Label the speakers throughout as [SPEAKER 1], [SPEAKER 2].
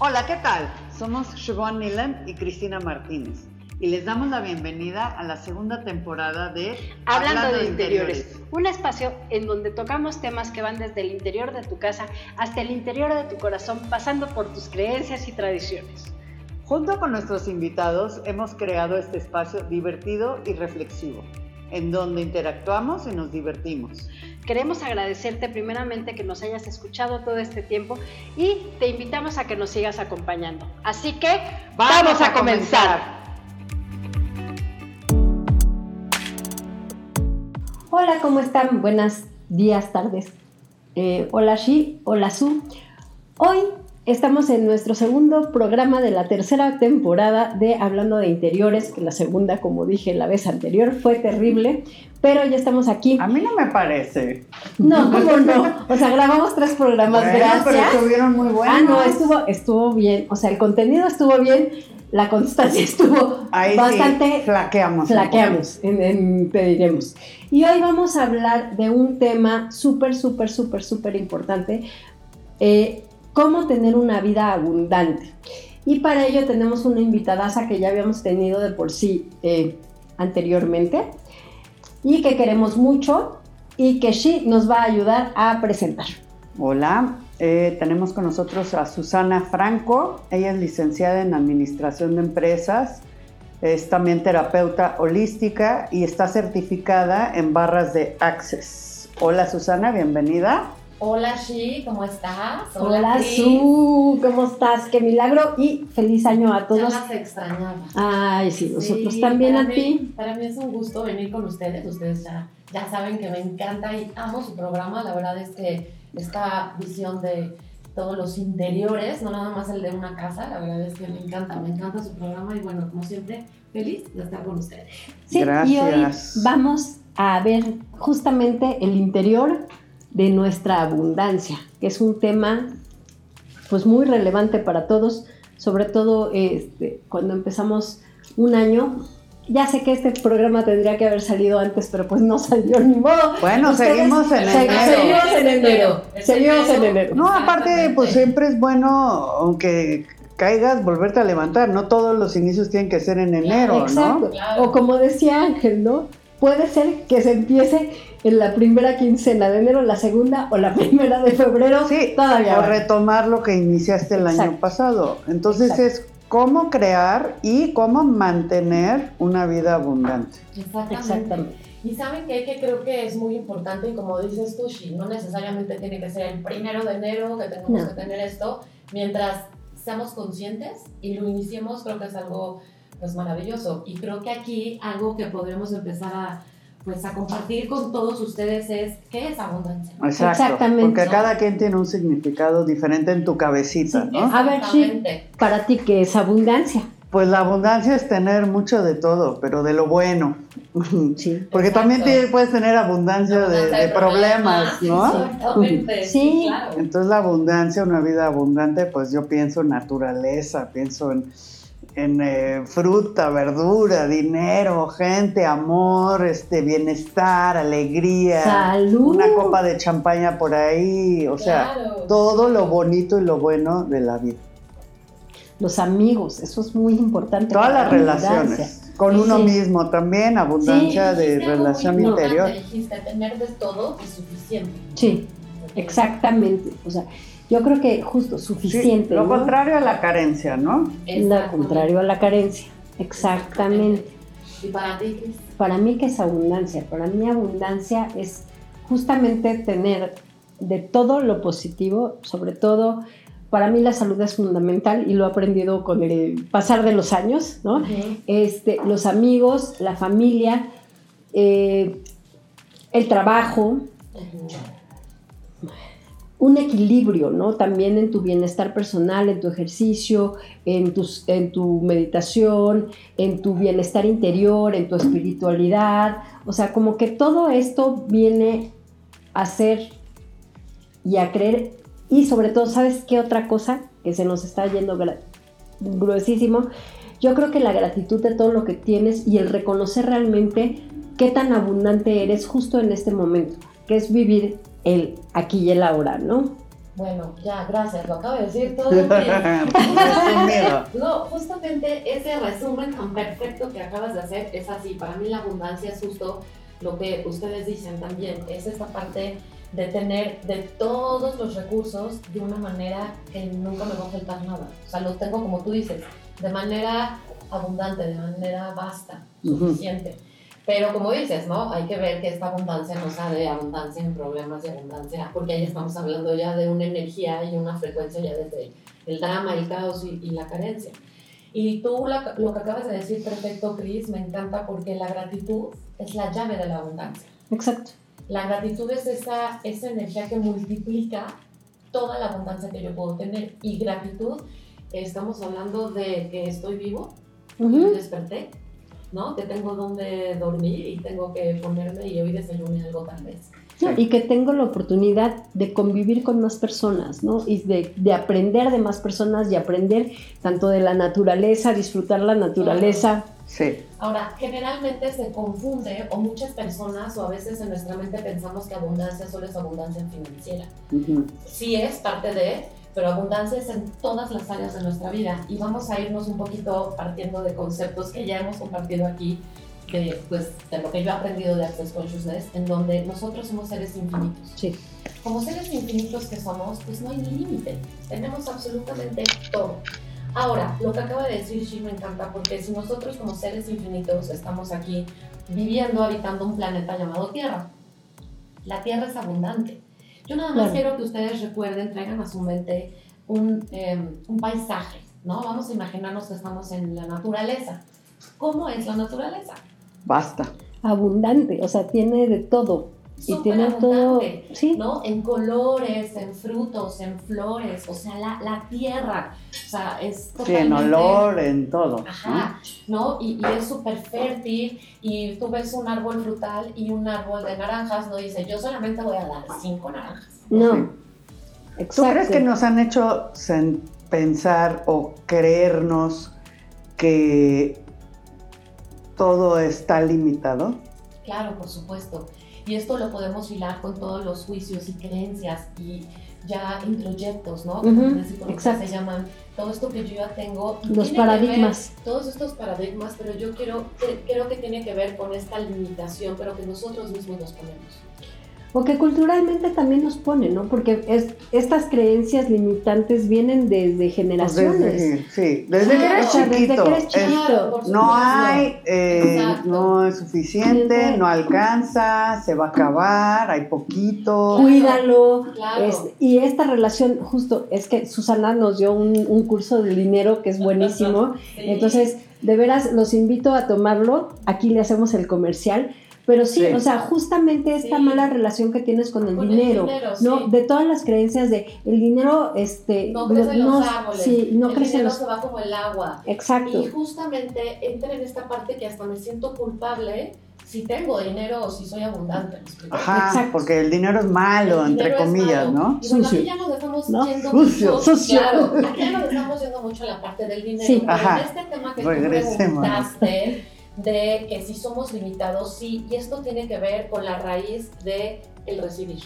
[SPEAKER 1] Hola, ¿qué tal? Somos Siobhan Nilan y Cristina Martínez y les damos la bienvenida a la segunda temporada de
[SPEAKER 2] Hablando, de, interiores, un espacio en donde tocamos temas que van desde el interior de tu casa hasta el interior de tu corazón, pasando por tus creencias y tradiciones.
[SPEAKER 1] Junto con nuestros invitados hemos creado este espacio divertido y reflexivo, en donde interactuamos y nos divertimos.
[SPEAKER 2] Queremos agradecerte primeramente que nos hayas escuchado todo este tiempo y te invitamos a que nos sigas acompañando. Así que vamos, a, comenzar. Hola, ¿cómo están? Buenos días, tardes. Eh, hola Shi, hola Su. Hoy Estamos en nuestro segundo programa de la tercera temporada de Hablando de Interiores, que la segunda, como dije la vez anterior, fue terrible, pero ya estamos aquí.
[SPEAKER 1] A mí no me parece.
[SPEAKER 2] No, ¿cómo no? O sea, grabamos tres programas, gracias.
[SPEAKER 1] pero estuvieron muy buenos.
[SPEAKER 2] Ah, no, estuvo, estuvo bien. O sea, el contenido estuvo bien, la constancia estuvo bastante...
[SPEAKER 1] flaqueamos.
[SPEAKER 2] Flaqueamos, en, pediremos. Y hoy vamos a hablar de un tema súper, súper, súper, súper importante. Eh, cómo tener una vida abundante. Y para ello tenemos una invitadaza que ya habíamos tenido de por sí eh, anteriormente y que queremos mucho y que sí nos va a ayudar a presentar.
[SPEAKER 1] Hola, eh, tenemos con nosotros a Susana Franco. Ella es licenciada en Administración de Empresas, es también terapeuta holística y está certificada en barras de Access. Hola Susana, bienvenida.
[SPEAKER 3] Hola Shi, ¿cómo estás?
[SPEAKER 2] Hola, Su, ¿cómo estás? Qué milagro y feliz año a todos.
[SPEAKER 3] Ya las extrañaba.
[SPEAKER 2] Ay, sí, nosotros también a ti.
[SPEAKER 3] Para mí es un gusto venir con ustedes. Ustedes ya, ya saben que me encanta y amo su programa. La verdad es que esta visión de todos los interiores, no nada más el de una casa, la verdad es que me encanta, me encanta su programa y bueno, como siempre, feliz de estar con ustedes.
[SPEAKER 2] Sí, y hoy vamos a ver justamente el interior de nuestra abundancia, que es un tema pues muy relevante para todos, sobre todo este, cuando empezamos un año. Ya sé que este programa tendría que haber salido antes, pero pues no salió ni modo.
[SPEAKER 1] Bueno, seguimos en enero.
[SPEAKER 2] Seguimos en enero. Seguimos en enero.
[SPEAKER 1] No, aparte, pues siempre es bueno, aunque caigas, volverte a levantar. No todos los inicios tienen que ser en enero,
[SPEAKER 2] Exacto. O como decía Ángel, ¿no? Puede ser que se empiece en la primera quincena de enero, la segunda o la primera de febrero.
[SPEAKER 1] Sí, todavía. O retomar lo que iniciaste el año pasado. Entonces es cómo crear y cómo mantener una vida abundante.
[SPEAKER 3] Exactamente. Y saben que, que creo que es muy importante, y como dices tú, no necesariamente tiene que ser el primero de enero que tenemos que tener esto, mientras seamos conscientes y lo iniciemos, creo que es algo pues maravilloso. Y creo que aquí algo que podremos empezar a pues a compartir con todos ustedes es qué es abundancia.
[SPEAKER 1] Exactamente. Porque cada quien tiene un significado diferente en tu cabecita, ¿no?
[SPEAKER 2] A ver, sí, para ti, ¿qué es abundancia?
[SPEAKER 1] Pues la abundancia es tener mucho de todo, pero de lo bueno. Sí. Porque también puedes tener abundancia, de, problemas, ¿no?
[SPEAKER 3] Exactamente.
[SPEAKER 2] Sí.
[SPEAKER 1] Entonces la abundancia, una vida abundante, pues yo pienso en naturaleza, pienso en en eh, fruta, verdura, dinero, gente, amor, este, bienestar, alegría,
[SPEAKER 2] Salud.
[SPEAKER 1] una copa de champaña por ahí, o sea, todo lo bonito y lo bueno de la vida.
[SPEAKER 2] Los amigos, eso es muy importante.
[SPEAKER 1] Todas las relaciones, con uno mismo también, abundancia de relación interior.
[SPEAKER 3] Dijiste, tener de todo es suficiente.
[SPEAKER 2] Sí, exactamente. O sea, yo creo que justo suficiente.
[SPEAKER 1] lo contrario a la carencia, ¿no?
[SPEAKER 2] Lo contrario a la carencia, exactamente.
[SPEAKER 3] ¿Y para ti
[SPEAKER 2] Para mí, ¿qué es abundancia? Para mí, abundancia es justamente tener de todo lo positivo, sobre todo. Para mí la salud es fundamental y lo he aprendido con el pasar de los años, ¿no? este, los amigos, la familia, eh, el trabajo, un equilibrio, ¿no? También en tu bienestar personal, en tu ejercicio, en, tus, en tu meditación, en tu bienestar interior, en tu espiritualidad. O sea, como que todo esto viene a ser y a creer. Y sobre todo, ¿sabes qué otra cosa que se nos está yendo gruesísimo? Yo creo que la gratitud de todo lo que tienes y el reconocer realmente qué tan abundante eres justo en este momento, que es vivir el aquí y el ahora, ¿no?
[SPEAKER 3] Bueno, ya, gracias, lo acabo de decir todo. no, justamente ese resumen tan perfecto que acabas de hacer es así. Para mí la abundancia es justo lo que ustedes dicen también, es esta parte de tener de todos los recursos de una manera que nunca me va a faltar nada. O sea, los tengo como tú dices, de manera abundante, de manera vasta, suficiente. Pero como dices, ¿no? Hay que ver que esta abundancia no sea de abundancia en problemas y abundancia, porque ahí estamos hablando ya de una energía y una frecuencia ya desde el drama, el caos y, la carencia. Y tú lo que acabas de decir perfecto, Cris, me encanta porque la gratitud es la llave de la abundancia.
[SPEAKER 2] Exacto.
[SPEAKER 3] La gratitud es esa, esa energía que multiplica toda la abundancia que yo puedo tener. Y gratitud, estamos hablando de que estoy vivo, y desperté, ¿no? Que tengo donde dormir y tengo que ponerme y hoy desayuné algo tal vez.
[SPEAKER 2] y que tengo la oportunidad de convivir con más personas, ¿no? Y de, de, aprender de más personas y aprender tanto de la naturaleza, disfrutar la naturaleza.
[SPEAKER 1] Sí.
[SPEAKER 3] Ahora, generalmente se confunde, o muchas personas, o a veces en nuestra mente pensamos que abundancia solo es abundancia financiera. Sí es parte de, pero abundancia es en todas las áreas de nuestra vida. Y vamos a irnos un poquito partiendo de conceptos que ya hemos compartido aquí, de, pues, de lo que yo he aprendido de Access Consciousness, en donde nosotros somos seres infinitos.
[SPEAKER 2] Sí.
[SPEAKER 3] Como seres infinitos que somos, pues no hay límite. Tenemos absolutamente todo. Ahora, lo que acaba de decir Shi me encanta porque si nosotros como seres infinitos estamos aquí viviendo, habitando un planeta llamado Tierra, la Tierra es abundante yo nada más quiero que ustedes recuerden, traigan a su mente un, em, un paisaje, ¿no? Vamos a imaginarnos que estamos en la naturaleza. ¿Cómo es la naturaleza?
[SPEAKER 1] Basta.
[SPEAKER 2] Abundante, o sea, tiene de todo
[SPEAKER 3] y tiene todo, ¿sí? ¿no? En colores, en frutos, en flores, o sea, la, la tierra, o sea, es
[SPEAKER 1] totalmente... Sí, en olor, en todo.
[SPEAKER 3] Ajá, ¿no? Y, y es súper fértil, y tú ves un árbol frutal y un árbol de naranjas, no dice, yo solamente voy a dar cinco naranjas.
[SPEAKER 2] No,
[SPEAKER 1] ¿Tú crees que nos han hecho pensar o creernos que todo está limitado?
[SPEAKER 3] Claro, por supuesto. Y esto lo podemos hilar con todos los juicios y creencias y ya introyectos, ¿no?
[SPEAKER 2] Exacto.
[SPEAKER 3] se llaman todo esto que yo ya tengo.
[SPEAKER 2] Los paradigmas.
[SPEAKER 3] todos estos paradigmas, pero yo quiero, creo que tiene que ver con esta limitación, pero que nosotros mismos nos ponemos
[SPEAKER 2] o que culturalmente también nos pone, ¿no? Porque es, estas creencias limitantes vienen desde generaciones.
[SPEAKER 1] Desde, sí, desde que eres chiquito. no hay, eh, no es suficiente, no alcanza, se va a acabar, hay poquito.
[SPEAKER 2] Cuídalo. y esta relación, justo, es que Susana nos dio un, curso de dinero que es buenísimo. Entonces, de veras, los invito a tomarlo. Aquí le hacemos el comercial pero sí, o sea, justamente esta mala relación que tienes con el dinero, ¿no? De todas las creencias de el dinero, este...
[SPEAKER 3] No crece en los árboles,
[SPEAKER 2] sí, no
[SPEAKER 3] el
[SPEAKER 2] crece
[SPEAKER 3] dinero se va como el agua.
[SPEAKER 2] Exacto.
[SPEAKER 3] Y justamente entra en esta parte que hasta me siento culpable si tengo dinero o si soy abundante.
[SPEAKER 1] Ajá, Exacto. porque el dinero es malo, entre comillas, ¿no?
[SPEAKER 3] Y bueno, aquí ya nos estamos yendo
[SPEAKER 1] sucio,
[SPEAKER 3] mucho,
[SPEAKER 1] sucio.
[SPEAKER 3] Claro, aquí ya nos estamos yendo mucho a la parte del dinero. Sí. Pero en este tema que tú preguntaste de que si somos limitados, sí, y esto tiene que ver con la raíz de el recibir.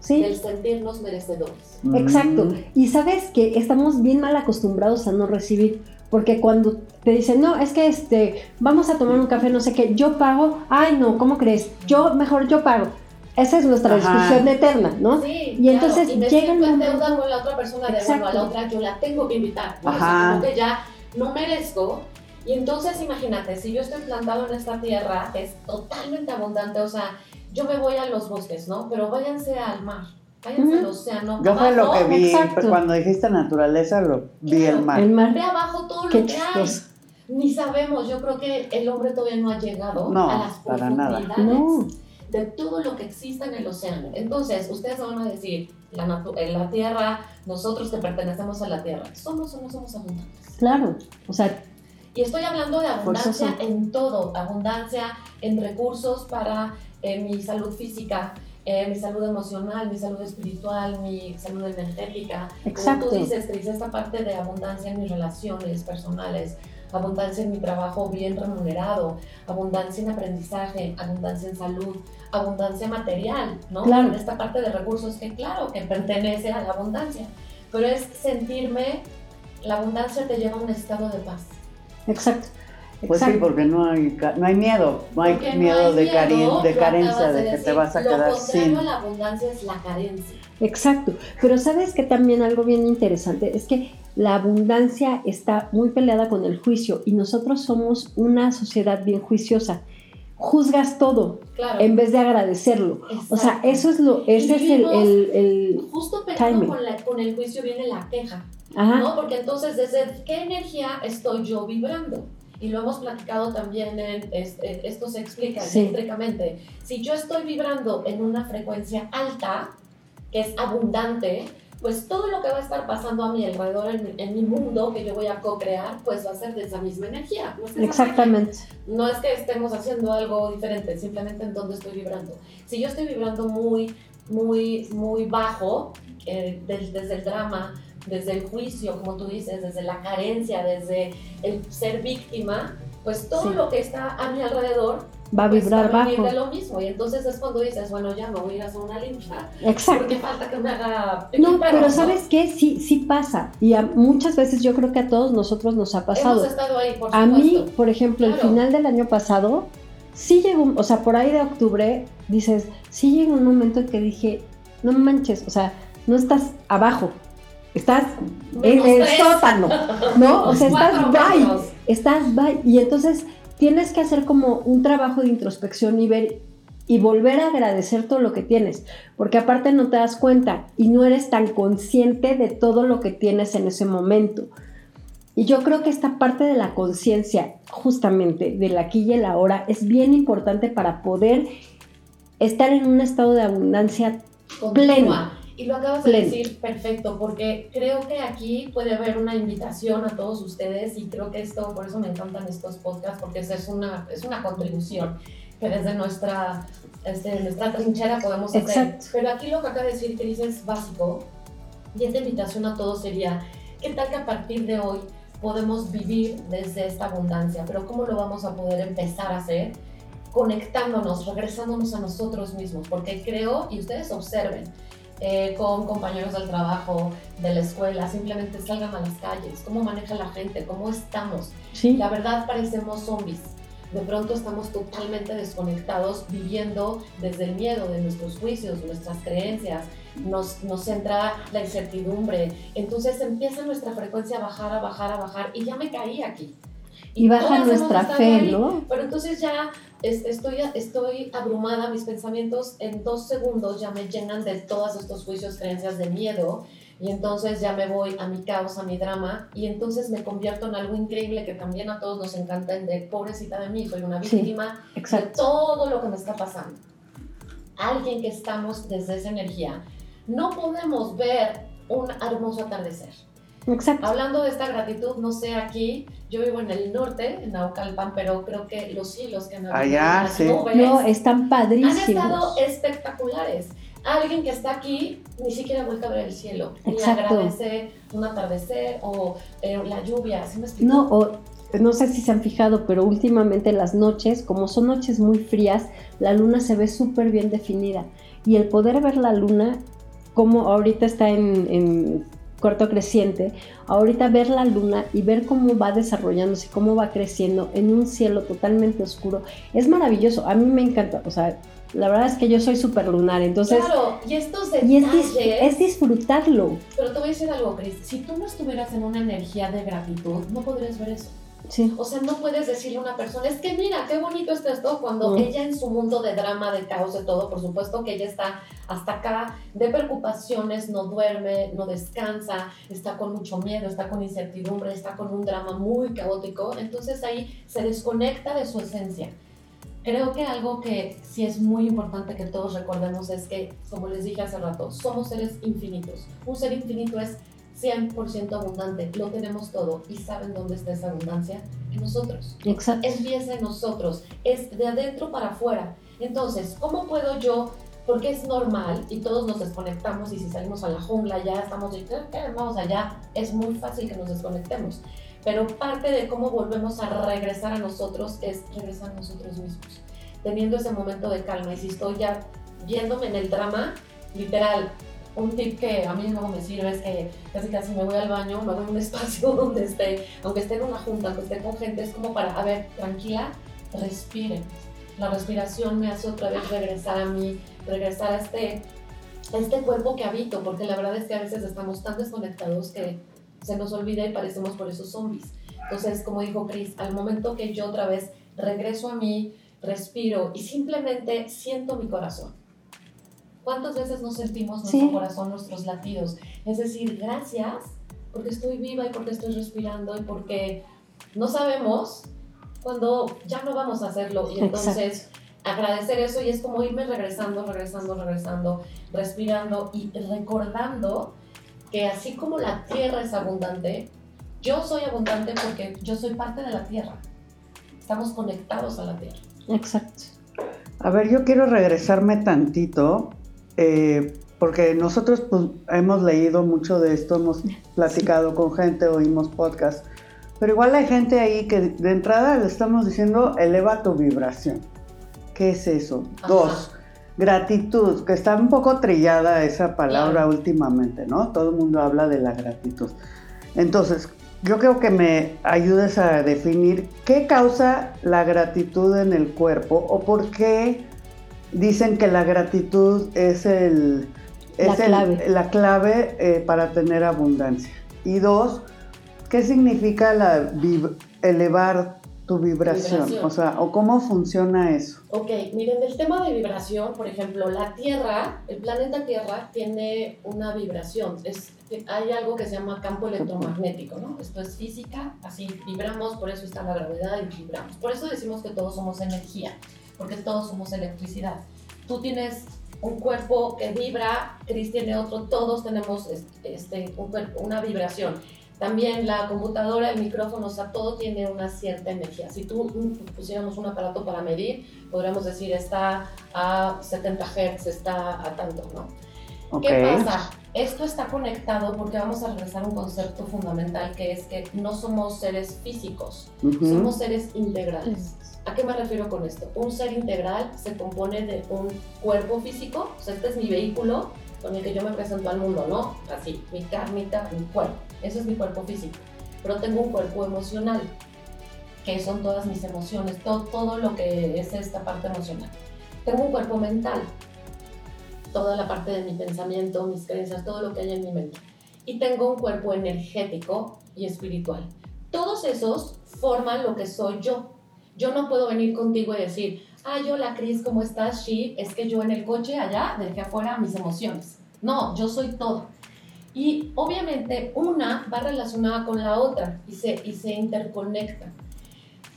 [SPEAKER 3] Sí. Del sentirnos merecedores.
[SPEAKER 2] Mm. Exacto. Y sabes que estamos bien mal acostumbrados a no recibir. Porque cuando te dicen, no, es que este, vamos a tomar un café, no sé qué, yo pago, ay no, ¿cómo crees? Yo, mejor yo pago. Esa es nuestra discusión eterna, ¿no?
[SPEAKER 3] Sí, y entonces y me llega el momento... con la otra persona de bueno, a la otra yo la tengo que invitar. Ajá. O que ya no merezco, y entonces imagínate, si yo estoy plantado en esta tierra que es totalmente abundante, o sea, yo me voy a los bosques, ¿no? Pero váyanse al mar, váyanse al océano.
[SPEAKER 1] Yo fue lo que vi, cuando dijiste naturaleza, lo vi el mar. El mar.
[SPEAKER 3] Ve abajo todo lo que hay. Ni sabemos, yo creo que el hombre todavía no ha llegado a las profundidades de todo lo que existe en el océano. Entonces, ustedes van a decir, la, en la Tierra, nosotros que pertenecemos a la Tierra, ¿somos o no somos abundantes?
[SPEAKER 2] Claro, o sea,
[SPEAKER 3] y estoy hablando de abundancia en todo, abundancia en recursos para eh, mi salud física, eh, mi salud emocional, mi salud espiritual, mi salud energética.
[SPEAKER 2] Exacto.
[SPEAKER 3] Como tú dices, Cris, esta parte de abundancia en mis relaciones personales, abundancia en mi trabajo bien remunerado, abundancia en aprendizaje, abundancia en salud, abundancia material, ¿no?
[SPEAKER 2] Claro.
[SPEAKER 3] En esta parte de recursos que claro que pertenece a la abundancia, pero es sentirme, la abundancia te lleva a un estado de paz.
[SPEAKER 2] Exacto.
[SPEAKER 1] Pues sí,
[SPEAKER 2] exacto.
[SPEAKER 1] porque no hay, no hay miedo, no hay
[SPEAKER 3] Porque no
[SPEAKER 1] miedo
[SPEAKER 3] hay
[SPEAKER 1] de,
[SPEAKER 3] miedo,
[SPEAKER 1] cari- de carencia, de que te vas a
[SPEAKER 3] Lo
[SPEAKER 1] quedar
[SPEAKER 3] contrario
[SPEAKER 1] sin.
[SPEAKER 3] a la abundancia es la carencia.
[SPEAKER 2] Exacto, pero sabes que también algo bien interesante es que la abundancia está muy peleada con el juicio y nosotros somos una sociedad bien juiciosa. Juzgas todo
[SPEAKER 3] Claro.
[SPEAKER 2] en vez de agradecerlo. O sea, eso es lo, ese es el, el- el-
[SPEAKER 3] Justo con, la- con el juicio viene la queja,
[SPEAKER 2] ajá,
[SPEAKER 3] ¿no? Porque entonces, ¿desde qué energía estoy yo vibrando? Y lo hemos platicado también, en, eh, esto se explica
[SPEAKER 2] Sí.
[SPEAKER 3] eléctricamente. Si yo estoy vibrando en una frecuencia alta, que es abundante, pues todo lo que va a estar pasando a mi alrededor, en, en mi mundo, que yo voy a co-crear, pues va a ser de esa misma energía. ¿no? Es
[SPEAKER 2] exactamente.
[SPEAKER 3] no es que estemos haciendo algo diferente, simplemente en dónde estoy vibrando. Si yo estoy vibrando muy, muy, muy bajo, eh, del- desde el drama, desde el juicio, como tú dices, desde la carencia, desde el ser víctima, pues todo
[SPEAKER 2] Sí.
[SPEAKER 3] lo que está a mi alrededor
[SPEAKER 2] Va a
[SPEAKER 3] pues,
[SPEAKER 2] vibrar
[SPEAKER 3] va a venir
[SPEAKER 2] bajo.
[SPEAKER 3] de lo mismo. Y entonces es cuando dices, bueno, ya me voy a ir a hacer una limpia,
[SPEAKER 2] Exacto.
[SPEAKER 3] porque falta que me haga...
[SPEAKER 2] No, pero
[SPEAKER 3] ¿no?
[SPEAKER 2] ¿sabes qué? Sí, sí pasa. Y a- muchas veces yo creo que a todos nosotros nos ha pasado.
[SPEAKER 3] Hemos estado ahí, por
[SPEAKER 2] A mí, por ejemplo, el
[SPEAKER 3] Claro.
[SPEAKER 2] final del año pasado, sí llegó, o sea, por ahí de octubre, dices, sí llegó un momento en que dije, no manches, o sea, no estás abajo, estás en el
[SPEAKER 3] tres.
[SPEAKER 2] sótano, ¿no? O sea, estás
[SPEAKER 3] Cuatro
[SPEAKER 2] bye, estás bye. Y entonces tienes que hacer como un trabajo de introspección y ver y volver a agradecer todo lo que tienes, porque aparte no te das cuenta y no eres tan consciente de todo lo que tienes en ese momento. Y yo creo que esta parte de la conciencia, justamente del aquí y el ahora, es bien importante para poder estar en un estado de abundancia
[SPEAKER 3] Continua. Y lo acabas de decir perfecto, porque creo que aquí puede haber una invitación a todos ustedes y creo que esto, por eso me encantan estos podcasts, porque es una, es una contribución que desde nuestra, este, nuestra trinchera podemos hacer.
[SPEAKER 2] Exacto.
[SPEAKER 3] Pero aquí lo que acaba de decir Cris es básico y esta invitación a todos sería, ¿qué tal que a partir de hoy podemos vivir desde esta abundancia? Pero ¿cómo lo vamos a poder empezar a hacer? Conectándonos, regresándonos a nosotros mismos, porque creo, y ustedes observen, eh, con compañeros del trabajo, de la escuela, simplemente salgan a las calles, cómo maneja la gente, cómo estamos.
[SPEAKER 2] Sí,
[SPEAKER 3] La verdad parecemos zombies. De pronto estamos totalmente desconectados, viviendo desde el miedo de nuestros juicios, nuestras creencias, nos, nos entra la incertidumbre. Entonces empieza nuestra frecuencia a bajar, a bajar, a bajar, y ya me caí aquí.
[SPEAKER 2] Y baja nuestra fe,
[SPEAKER 3] ahí,
[SPEAKER 2] ¿no?
[SPEAKER 3] Pero entonces ya es- estoy, estoy abrumada, mis pensamientos en dos segundos ya me llenan de todos estos juicios, creencias de miedo, y entonces ya me voy a mi caos, a mi drama, y entonces me convierto en algo increíble que también a todos nos encanta, en de pobrecita de mí, soy una
[SPEAKER 2] Sí,
[SPEAKER 3] víctima de
[SPEAKER 2] Exacto.
[SPEAKER 3] todo lo que me está pasando. Alguien que estamos desde esa energía, no podemos ver un hermoso atardecer.
[SPEAKER 2] Exacto.
[SPEAKER 3] Hablando de esta gratitud, no sé aquí, yo vivo en el norte, en Naucalpan, pero creo que los hilos que han
[SPEAKER 1] Allá,
[SPEAKER 3] las
[SPEAKER 1] sí.
[SPEAKER 3] nubes
[SPEAKER 2] No, están
[SPEAKER 3] han
[SPEAKER 2] padrísimos.
[SPEAKER 3] estado espectaculares. Alguien que está aquí ni siquiera vuelve a ver el cielo, ni
[SPEAKER 2] Exacto.
[SPEAKER 3] agradece un atardecer o eh, la lluvia, ¿sí me explico?
[SPEAKER 2] No, o no sé si se han fijado, pero últimamente las noches, como son noches muy frías, la luna se ve súper bien definida. Y el poder ver la luna, como ahorita está en, en cuarto creciente, ahorita ver la luna y ver cómo va desarrollándose, cómo va creciendo en un cielo totalmente oscuro, es maravilloso. A mí me encanta, o sea, la verdad es que yo soy súper lunar, entonces...
[SPEAKER 3] claro, y estos
[SPEAKER 2] Y es,
[SPEAKER 3] detalles...
[SPEAKER 2] dis- es disfrutarlo.
[SPEAKER 3] Pero te voy a decir algo, Cris. Si tú no estuvieras en una energía de gratitud, no podrías ver eso.
[SPEAKER 2] Sí.
[SPEAKER 3] O sea, no puedes decirle a una persona, es que mira, qué bonito está esto, cuando ella en su mundo de drama, de caos, de todo, por supuesto que ella está hasta acá de preocupaciones, no duerme, no descansa, está con mucho miedo, está con incertidumbre, está con un drama muy caótico, entonces ahí se desconecta de su esencia. Creo que algo que sí es muy importante que todos recordemos es que, como les dije hace rato, somos seres infinitos. Un ser infinito es 100% abundante, lo tenemos todo. ¿Y saben dónde está esa abundancia? En nosotros.
[SPEAKER 2] Exacto.
[SPEAKER 3] Empieza en nosotros, es de adentro para afuera. Entonces, ¿cómo puedo yo? Porque es normal y todos nos desconectamos y si salimos a la jungla ya estamos de, "¿Qué? vamos allá, es muy fácil que nos desconectemos. Pero parte de cómo volvemos a regresar a nosotros es regresar a nosotros mismos, teniendo ese momento de calma. Y si estoy ya viéndome en el drama, literal, un tip que a mí no me sirve es que casi casi me voy al baño, me a un espacio donde esté, aunque esté en una junta, aunque esté con gente, es como para, a ver, tranquila, respiren. La respiración me hace otra vez regresar a mí, regresar a este, a este cuerpo que habito, porque la verdad es que a veces estamos tan desconectados que se nos olvida y parecemos por esos zombies. Entonces, como dijo Chris, al momento que yo otra vez regreso a mí, respiro y simplemente siento mi corazón ¿Cuántas veces no sentimos nuestro corazón, nuestros latidos? Es decir, gracias porque estoy viva y porque estoy respirando y porque no sabemos cuando ya no vamos a hacerlo. Y entonces agradecer eso y es como irme regresando, regresando, regresando, respirando y recordando que así como la tierra es abundante, yo soy abundante porque yo soy parte de la tierra. Estamos conectados a la tierra.
[SPEAKER 2] Exacto.
[SPEAKER 1] A ver, yo quiero regresarme tantito eh, porque nosotros pues, hemos leído mucho de esto, hemos platicado con gente, oímos podcasts, pero igual hay gente ahí que de entrada le estamos diciendo eleva tu vibración. ¿Qué es eso? Dos, gratitud, que está un poco trillada esa palabra últimamente, ¿no? Todo el mundo habla de la gratitud. Entonces, yo creo que me ayudes a definir qué causa la gratitud en el cuerpo o por qué Dicen que la gratitud es, el, la, clave. la clave eh, para tener abundancia. Y dos, ¿qué significa la elevar tu vibración? O sea, ¿o cómo funciona eso?
[SPEAKER 3] Ok, miren, el tema de vibración, por ejemplo, la Tierra, el planeta Tierra tiene una vibración. Es, hay algo que se llama campo electromagnético, ¿no? Esto es física, así vibramos, por eso está la gravedad y vibramos. Por eso decimos que todos somos energía porque todos somos electricidad. Tú tienes un cuerpo que vibra, Chris tiene otro, todos tenemos este, una vibración. También la computadora, el micrófono, o sea, todo tiene una cierta energía. Si tú pusiéramos un aparato para medir, podríamos decir está a 70 Hz, está a tanto, ¿no? ¿Qué pasa? Esto está conectado porque vamos a regresar a un concepto fundamental que es que no somos seres físicos, somos seres integrales. ¿A qué me refiero con esto? Un ser integral se compone de un cuerpo físico, o sea, este es mi vehículo con el que yo me presento al mundo, ¿no? Así, mi carnita, mi cuerpo. Eso es mi cuerpo físico. Pero tengo un cuerpo emocional, que son todas mis emociones, todo, todo lo que es esta parte emocional. Tengo un cuerpo mental, toda la parte de mi pensamiento, mis creencias, todo lo que hay en mi mente. Y tengo un cuerpo energético y espiritual. Todos esos forman lo que soy yo. Yo no puedo venir contigo y decir, ay, hola Cris, ¿cómo estás? Sí, es que yo en el coche allá dejé afuera mis emociones. No, yo soy todo. Y obviamente una va relacionada con la otra y se, y se interconecta.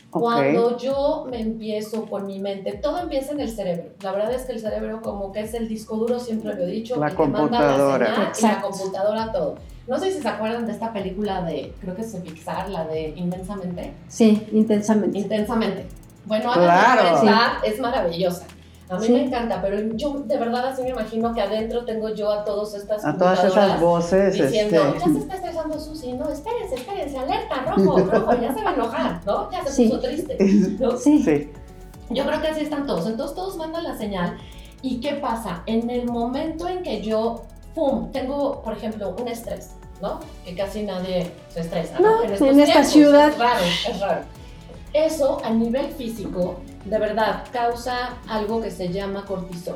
[SPEAKER 3] Cuando yo me empiezo con mi mente, todo empieza en el cerebro. La verdad es que el cerebro como que es el disco duro, siempre lo he dicho,
[SPEAKER 1] la computadora.
[SPEAKER 3] manda la señal y la computadora todo. No sé si se acuerdan de esta película de, creo que es de Pixar, la de Intensamente.
[SPEAKER 2] Sí, Intensamente.
[SPEAKER 3] Intensamente. Bueno, claro. es maravillosa. A mí me encanta, pero yo de verdad así me imagino que adentro tengo yo a todas estas
[SPEAKER 1] a todas esas voces
[SPEAKER 3] diciendo, este... ya se está estresando Susi, no, espérense, espérense, alerta, rojo, rojo, ya se va a enojar, ¿no? Ya se puso triste, ¿no?
[SPEAKER 2] Sí. sí.
[SPEAKER 3] Yo creo que así están todos, entonces todos mandan la señal. ¿Y qué pasa? En el momento en que yo ¡pum! Tengo, por ejemplo, un estrés, ¿no? Que casi nadie se estresa.
[SPEAKER 2] No, en, esta ciudad.
[SPEAKER 3] Es raro, es raro. Eso a nivel físico, de verdad, causa algo que se llama cortisol.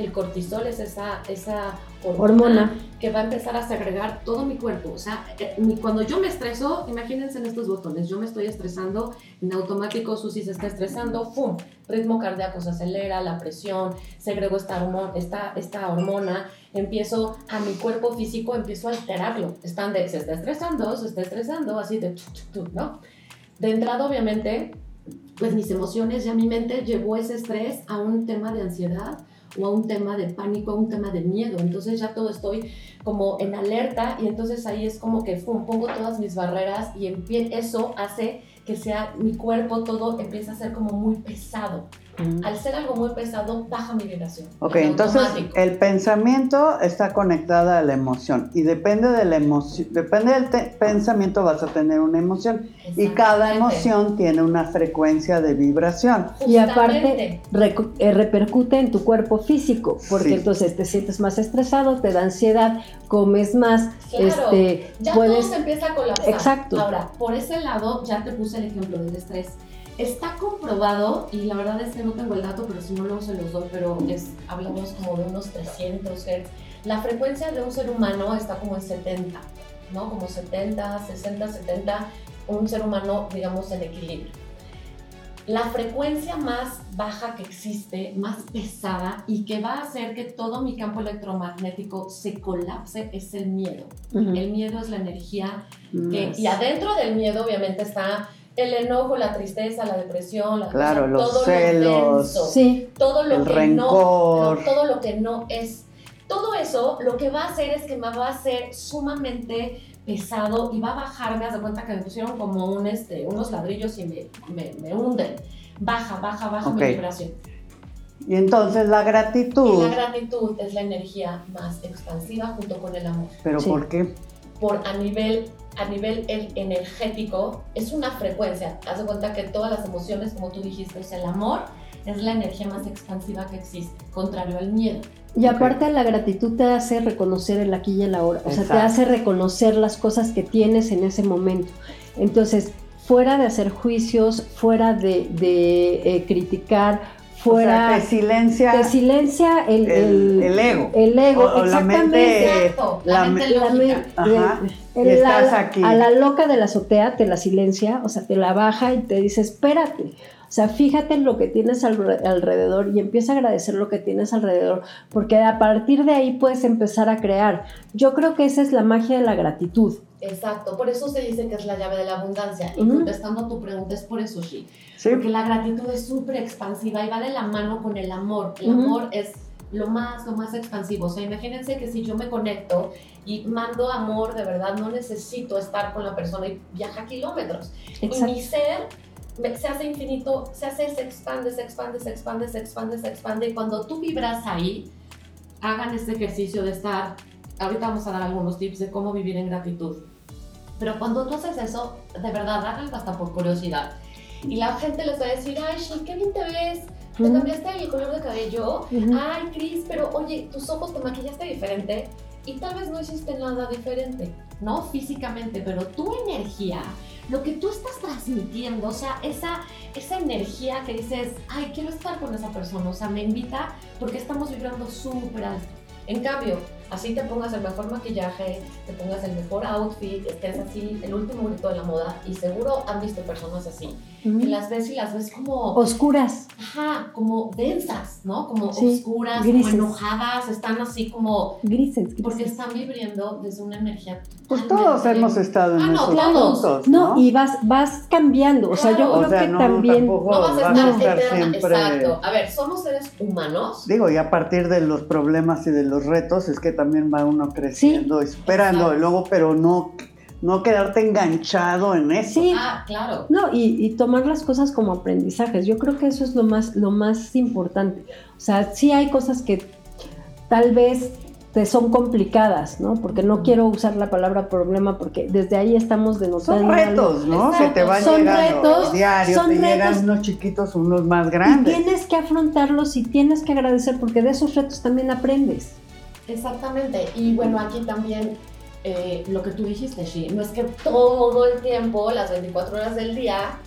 [SPEAKER 3] El cortisol es esa, esa hormona, que va a empezar a segregar todo mi cuerpo. O sea, eh, cuando yo me estreso, imagínense en estos botones, yo me estoy estresando, en automático Susi se está estresando, ¡pum! Ritmo cardíaco se acelera, la presión, segrego esta, hormona, esta, esta hormona, empiezo a mi cuerpo físico, empiezo a alterarlo. Están de, se está estresando, se está estresando, así de, ¿no? De entrada, obviamente, pues mis emociones, ya mi mente llevó ese estrés a un tema de ansiedad, o a un tema de pánico, a un tema de miedo. Entonces ya todo estoy como en alerta y entonces ahí es como que pongo todas mis barreras y eso hace que sea mi cuerpo todo empieza a ser como muy pesado. Al ser algo muy pesado, baja mi vibración.
[SPEAKER 1] Ok, entonces el pensamiento está conectado a la emoción y depende de la emoción, depende del pensamiento vas a tener una emoción y cada emoción tiene una frecuencia de vibración.
[SPEAKER 2] Y aparte eh, repercute en tu cuerpo físico, porque entonces te sientes más estresado, te da ansiedad, comes más, este,
[SPEAKER 3] ya todo se empieza a colapsar.
[SPEAKER 2] Exacto.
[SPEAKER 3] Ahora, por ese lado, ya te puse el ejemplo del estrés Está comprobado, y la verdad es que no tengo el dato, pero si no luego se los doy, pero es, hablamos como de unos 300 Hz. La frecuencia de un ser humano está como en 70, ¿no? Como 70, 60, 70, un ser humano, digamos, en equilibrio. La frecuencia más baja que existe, más pesada y que va a hacer que todo mi campo electromagnético se colapse es el miedo. El miedo es la energía que, y adentro del miedo obviamente está el enojo, la tristeza, la depresión, la
[SPEAKER 1] claro, los todo celos,
[SPEAKER 3] lo sí. todo lo que no, todo lo que no es. Todo eso lo que va a hacer es que me va a hacer sumamente pesado y va a bajar, me das cuenta que me pusieron como un, este, unos ladrillos y me, me, hunden. Baja, baja, baja mi vibración.
[SPEAKER 1] Y entonces la gratitud.
[SPEAKER 3] Y la gratitud es la energía más expansiva junto con el amor.
[SPEAKER 1] ¿Pero por qué?
[SPEAKER 3] Por a nivel a nivel energético es una frecuencia. Haz de cuenta que todas las emociones, como tú dijiste, el amor es la energía más expansiva que existe, contrario al miedo.
[SPEAKER 2] Y aparte la gratitud te hace reconocer el aquí y el ahora, o sea, te hace reconocer las cosas que tienes en ese momento. Entonces, fuera de hacer juicios, fuera de, eh, criticar, fuera.
[SPEAKER 1] de silencia.
[SPEAKER 2] De silencia el,
[SPEAKER 1] el, ego.
[SPEAKER 2] El ego,
[SPEAKER 1] exactamente.
[SPEAKER 3] La mente, la,
[SPEAKER 2] mente estás aquí. A la loca de la azotea te la silencia, o sea, te la baja y te dice, espérate. O sea, fíjate en lo que tienes alrededor y empieza a agradecer lo que tienes alrededor, porque a partir de ahí puedes empezar a crear. Yo creo que esa es la magia de la gratitud.
[SPEAKER 3] Exacto, por eso se dice que es la llave de la abundancia. Y contestando tu pregunta, es por eso, sí. Porque la gratitud es súper expansiva y va de la mano con el amor. El amor es lo más, lo más expansivo. O sea, imagínense que si yo me conecto y mando amor, de verdad, no necesito estar con la persona y viaja kilómetros. Y mi ser se hace infinito, se hace, se expande, se expande, se expande, se expande, se expande. Y cuando tú vibras ahí, hagan este ejercicio de estar, ahorita vamos a dar algunos tips de cómo vivir en gratitud. Pero cuando tú haces eso, de verdad, háganlo hasta por curiosidad. Y la gente les va a decir, ay, sí, qué bien te ves, te cambiaste el color de cabello, ay, Cris, pero oye, tus ojos te maquillaste diferente y tal vez no hiciste nada diferente, ¿no? Físicamente, pero tu energía, lo que tú estás transmitiendo, o sea, esa, esa energía que dices, ay, quiero estar con esa persona, o sea, me invita porque estamos vibrando súper alto. En cambio, así te pongas el mejor maquillaje, te pongas el mejor outfit, estés así, el último grito de la moda, y seguro han visto personas así. Y las ves y las ves como...
[SPEAKER 2] Oscuras.
[SPEAKER 3] Ajá, como densas, ¿no? Como oscuras, como enojadas, están así como...
[SPEAKER 2] Grises,
[SPEAKER 3] Porque están viviendo desde una energía...
[SPEAKER 1] Pues todos hemos estado en ah, esos puntos,
[SPEAKER 2] ¿no? y vas, vas cambiando, o sea, yo creo que también...
[SPEAKER 3] No vas a estar, siempre... Exacto. A ver, somos seres humanos.
[SPEAKER 1] Digo, y a partir de los problemas y de los retos es que también va uno creciendo y superando, y luego, pero no no quedarte enganchado en eso.
[SPEAKER 3] Sí. Ah, claro.
[SPEAKER 2] No, y, tomar las cosas como aprendizajes. Yo creo que eso es lo más, lo más importante. O sea, sí hay cosas que tal vez te son complicadas, ¿no? Porque no quiero usar la palabra problema porque desde ahí estamos denotando.
[SPEAKER 1] Son retos, ¿no? Que te van son retos, diario, son te llegan unos chiquitos, unos más grandes.
[SPEAKER 2] Y tienes que afrontarlos y tienes que agradecer porque de esos retos también aprendes.
[SPEAKER 3] Exactamente. Y bueno, aquí también eh, lo que tú dijiste, Shi, no es que todo el tiempo, las 24 horas del día,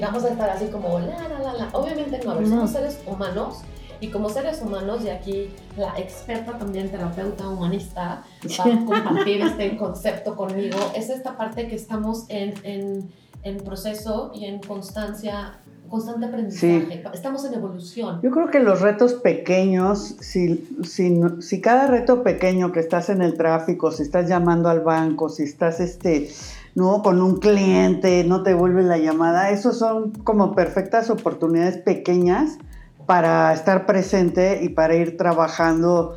[SPEAKER 3] vamos a estar así como la, la, la, la. Obviamente no, a ver, somos seres humanos y como seres humanos, y aquí la experta también terapeuta humanista va a compartir este concepto conmigo, es esta parte que estamos en, en, en proceso y en constancia constante aprendizaje, estamos en evolución.
[SPEAKER 1] Yo creo que los retos pequeños, si, si, si, cada reto pequeño que estás en el tráfico, si estás llamando al banco, si estás este, ¿no? con un cliente, no te vuelve la llamada, esos son como perfectas oportunidades pequeñas para estar presente y para ir trabajando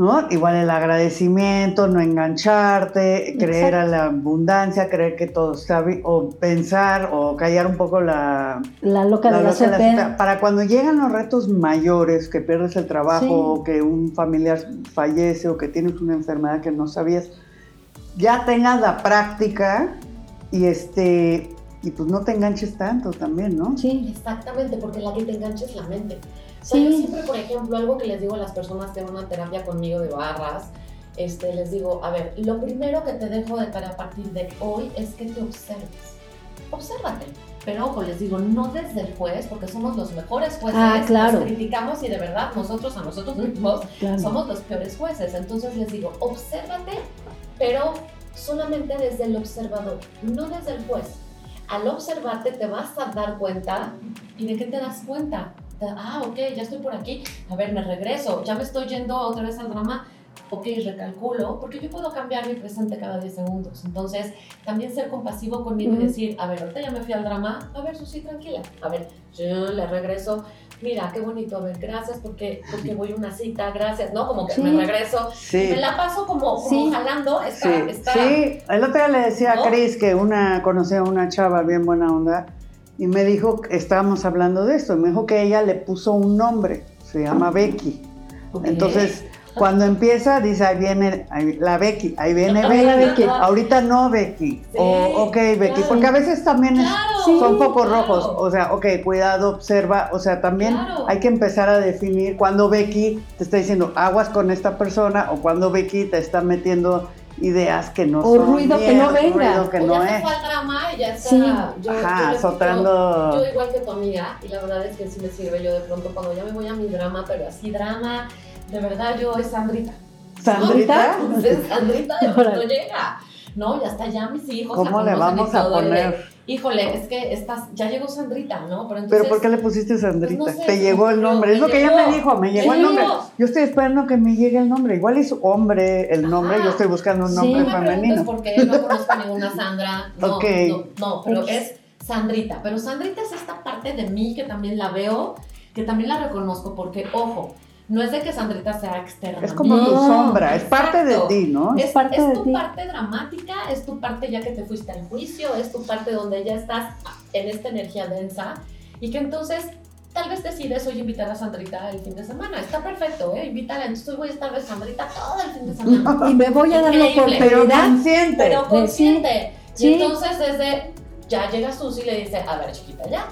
[SPEAKER 1] ¿no? Igual el agradecimiento, no engancharte, creer a la abundancia, creer que todo está bien, o pensar o callar un poco la...
[SPEAKER 2] La loca de la,
[SPEAKER 1] suerte. Para cuando llegan los retos mayores, que pierdes el trabajo, o que un familiar fallece, o que tienes una enfermedad que no sabías, ya tengas la práctica y este... Y pues no te enganches tanto también, ¿no?
[SPEAKER 3] Sí. Exactamente, porque la que te engancha es la mente. Sí. yo siempre, por ejemplo, algo que les digo a las personas que van a terapia conmigo de barras, este, les digo, a ver, lo primero que te dejo de tarea a partir de hoy es que te observes. Obsérvate. Pero ojo, les digo, no desde el juez, porque somos los mejores jueces.
[SPEAKER 2] Ah, claro.
[SPEAKER 3] Nos criticamos y de verdad nosotros a nosotros mismos somos los peores jueces. Entonces les digo, obsérvate, pero solamente desde el observador, no desde el juez. Al observarte te vas a dar cuenta y de qué te das cuenta ah, ok, ya estoy por aquí, a ver, me regreso, ya me estoy yendo otra vez al drama, ok, recalculo, porque yo puedo cambiar mi presente cada 10 segundos. Entonces, también ser compasivo conmigo y decir, a ver, ahorita ya me fui al drama, a ver, Susi, tranquila, a ver, yo le regreso, mira, qué bonito, a ver, gracias porque, porque voy a una cita, gracias, ¿no? Como que me regreso, me la paso como, como jalando, está,
[SPEAKER 1] sí. sí, el otro día le decía a Cris que una, conocía a una chava bien buena onda, y me dijo, estábamos hablando de esto, me dijo que ella le puso un nombre, se llama Becky. Entonces, cuando empieza, dice, ahí viene la Becky, ahí viene Becky. Ahorita no Becky. o, ok, Becky, porque a veces también son pocos rojos. O sea, ok, cuidado, observa. O sea, también hay que empezar a definir cuando Becky te está diciendo aguas con esta persona o cuando Becky te está metiendo ideas que no
[SPEAKER 2] o ruido que no venga
[SPEAKER 3] ruido que no es. fue al drama y ya está
[SPEAKER 1] yo, Ajá, yo,
[SPEAKER 3] yo, igual que tu amiga y la verdad es que sí me sirve yo de pronto cuando ya me voy a mi drama pero así drama de verdad yo es Sandrita
[SPEAKER 1] ¿Sandrita?
[SPEAKER 3] Sandrita de pronto llega no, ya está ya mis hijos.
[SPEAKER 1] ¿Cómo le vamos a poner?
[SPEAKER 3] Híjole, es que estás, ya llegó Sandrita, ¿no?
[SPEAKER 1] Pero, entonces, ¿Pero por qué le pusiste Sandrita? Pues Te llegó el nombre. Es lo que ella me dijo, me llegó el nombre. Yo estoy esperando que me llegue el nombre. Igual es hombre el nombre, yo estoy buscando un nombre
[SPEAKER 3] sí,
[SPEAKER 1] femenino.
[SPEAKER 3] ¿Por qué no conozco ninguna Sandra? No, no, no, pero es Sandrita. Pero Sandrita es esta parte de mí que también la veo, que también la reconozco, porque, ojo, no es de que Sandrita sea externa.
[SPEAKER 1] Es como tu sombra, es parte de ti, ¿no?
[SPEAKER 3] Es, parte tu parte dramática, es tu parte ya que te fuiste al juicio, es tu parte donde ya estás en esta energía densa y que entonces tal vez decides hoy invitar a Sandrita el fin de semana. Está perfecto, ¿eh? Invítala. Entonces hoy voy a estar de Sandrita todo el fin de semana.
[SPEAKER 2] y me voy a dar la oportunidad.
[SPEAKER 1] Pero consciente.
[SPEAKER 3] Pero consciente. Y entonces desde, ya llega Susi y le dice, a ver chiquita, ya.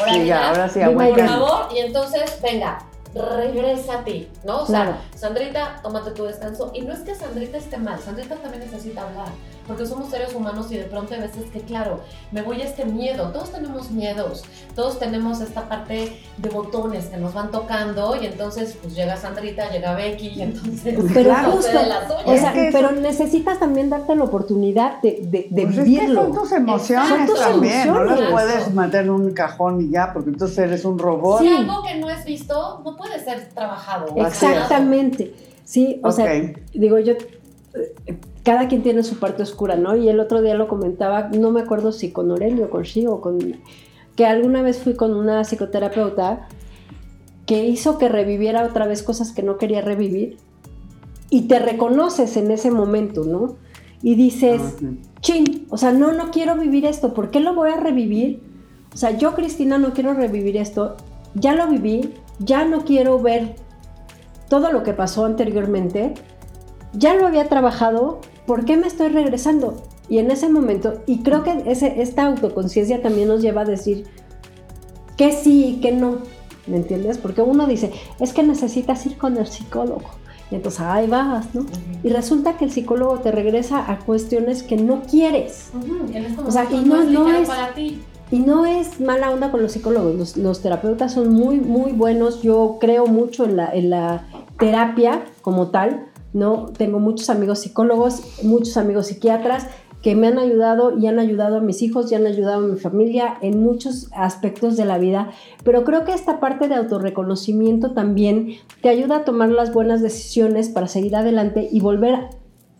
[SPEAKER 1] Ahora, sí, ya, ahora sí,
[SPEAKER 3] Por favor, y entonces, venga, regresa a ti, ¿no? O sea, Sandrita, tómate tu descanso. Y no es que Sandrita esté mal, Sandrita también necesita hablar, porque somos seres humanos y de pronto hay veces que, claro, me voy a este miedo. Todos tenemos miedos, todos tenemos esta parte de botones que nos van tocando y entonces, pues llega Sandrita, llega Becky y entonces.
[SPEAKER 2] Pero justo, o sea, pero necesitas también darte la oportunidad de, de, de pues vivirlo.
[SPEAKER 1] son tus emociones también, no las puedes meter en un cajón y ya, porque entonces eres un robot.
[SPEAKER 3] Si algo que no es visto, no puede ser trabajado.
[SPEAKER 2] Exactamente. Sí, o sea, digo yo, cada quien tiene su parte oscura, ¿no? Y el otro día lo comentaba, no me acuerdo si con Aurelio, o con Shi o con... que alguna vez fui con una psicoterapeuta que hizo que reviviera otra vez cosas que no quería revivir y te reconoces en ese momento, ¿no? Y dices, ah, chin, o sea, no, no quiero vivir esto, ¿por qué lo voy a revivir? O sea, yo, Cristina, no quiero revivir esto, ya lo viví, ya no quiero ver todo lo que pasó anteriormente, ya lo había trabajado, ¿por qué me estoy regresando? Y en ese momento, y creo que ese, esta autoconciencia también nos lleva a decir que sí y que no, ¿me entiendes? Porque uno dice, es que necesitas ir con el psicólogo. Y entonces ahí vas, ¿no? Y resulta que el psicólogo te regresa a cuestiones que no quieres.
[SPEAKER 3] o sea, y no, no es para ti.
[SPEAKER 2] Y no es mala onda con los psicólogos, los, terapeutas son muy, muy buenos. Yo creo mucho en la, en la terapia como tal, ¿no? Tengo muchos amigos psicólogos, muchos amigos psiquiatras que me han ayudado y han ayudado a mis hijos y han ayudado a mi familia en muchos aspectos de la vida, pero creo que esta parte de autorreconocimiento también te ayuda a tomar las buenas decisiones para seguir adelante y volver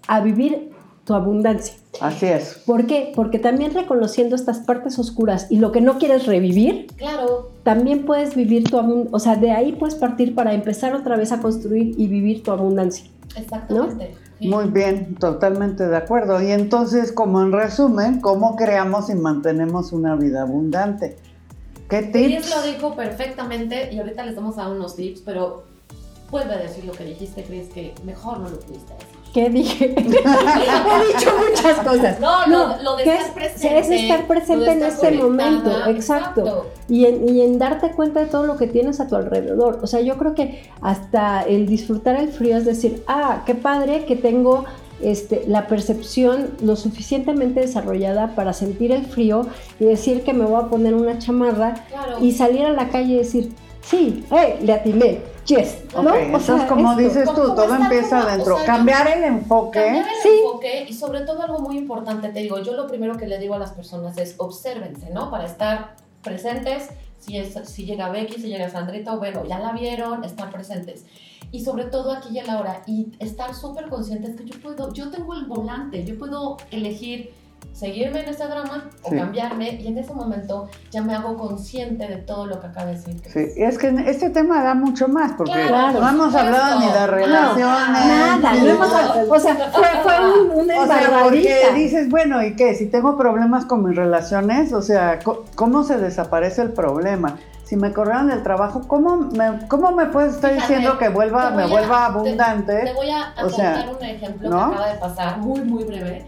[SPEAKER 2] a vivir tu abundancia.
[SPEAKER 1] Así es.
[SPEAKER 2] ¿Por qué? Porque también reconociendo estas partes oscuras y lo que no quieres revivir,
[SPEAKER 3] claro.
[SPEAKER 2] También puedes vivir tu abundancia, o sea, de ahí puedes partir para empezar otra vez a construir y vivir tu abundancia.
[SPEAKER 3] Exactamente.
[SPEAKER 1] Muy bien, totalmente de acuerdo. Y entonces, como en resumen, ¿cómo creamos y mantenemos una vida abundante? ¿Qué tips?
[SPEAKER 3] Chris lo dijo perfectamente y ahorita les vamos a dar unos tips, pero vuelve a decir lo que dijiste, Chris, que mejor no lo pudiste decir.
[SPEAKER 2] ¿Qué dije? He dicho muchas cosas.
[SPEAKER 3] No, lo, lo de estar
[SPEAKER 2] es,
[SPEAKER 3] presente.
[SPEAKER 2] es estar presente en este momento, exacto. Y en, y en darte cuenta de todo lo que tienes a tu alrededor. O sea, yo creo que hasta el disfrutar el frío es decir, ah, qué padre que tengo este, la percepción lo suficientemente desarrollada para sentir el frío y decir que me voy a poner una chamarra
[SPEAKER 3] Claro.
[SPEAKER 2] y salir a la calle y decir, sí, hey, le atiné, yes, ¿no? O
[SPEAKER 1] entonces,
[SPEAKER 2] sea,
[SPEAKER 1] como
[SPEAKER 2] esto.
[SPEAKER 1] dices tú, todo empieza
[SPEAKER 3] como-
[SPEAKER 1] adentro.
[SPEAKER 3] o sea,
[SPEAKER 1] Cambiar el enfoque.
[SPEAKER 3] Cambiar el
[SPEAKER 2] Sí.
[SPEAKER 3] enfoque y sobre todo algo muy importante, te digo, yo lo primero que le digo a las personas es obsérvense, ¿no? Para estar presentes, si, es, si llega Becky, si llega Sandrita, bueno, ya la vieron, estar presentes. Y sobre todo aquí y a la hora, y estar súper conscientes que yo puedo, yo tengo el volante, yo puedo elegir seguirme en ese drama o
[SPEAKER 1] Sí.
[SPEAKER 3] cambiarme y en ese momento ya me hago consciente de todo lo que acaba de decir.
[SPEAKER 1] Sí, es que este tema da mucho más, porque
[SPEAKER 3] Claro,
[SPEAKER 1] no hemos hablado ni de relaciones.
[SPEAKER 2] Nada,
[SPEAKER 1] ni
[SPEAKER 2] no hemos, o sea, fue, fue un, una
[SPEAKER 1] O sea, porque dices, bueno, ¿y qué? Si tengo problemas con mis relaciones, o sea, ¿cómo se desaparece el problema? Si me corrieron del trabajo, ¿cómo me, cómo me puedes estar
[SPEAKER 3] Fíjate,
[SPEAKER 1] diciendo que vuelva,
[SPEAKER 3] te
[SPEAKER 1] me
[SPEAKER 3] a-
[SPEAKER 1] vuelva
[SPEAKER 3] te-
[SPEAKER 1] abundante?
[SPEAKER 3] Te voy a, a
[SPEAKER 1] O sea,
[SPEAKER 3] un ejemplo
[SPEAKER 1] ¿no?
[SPEAKER 3] que acaba de pasar, muy, muy breve.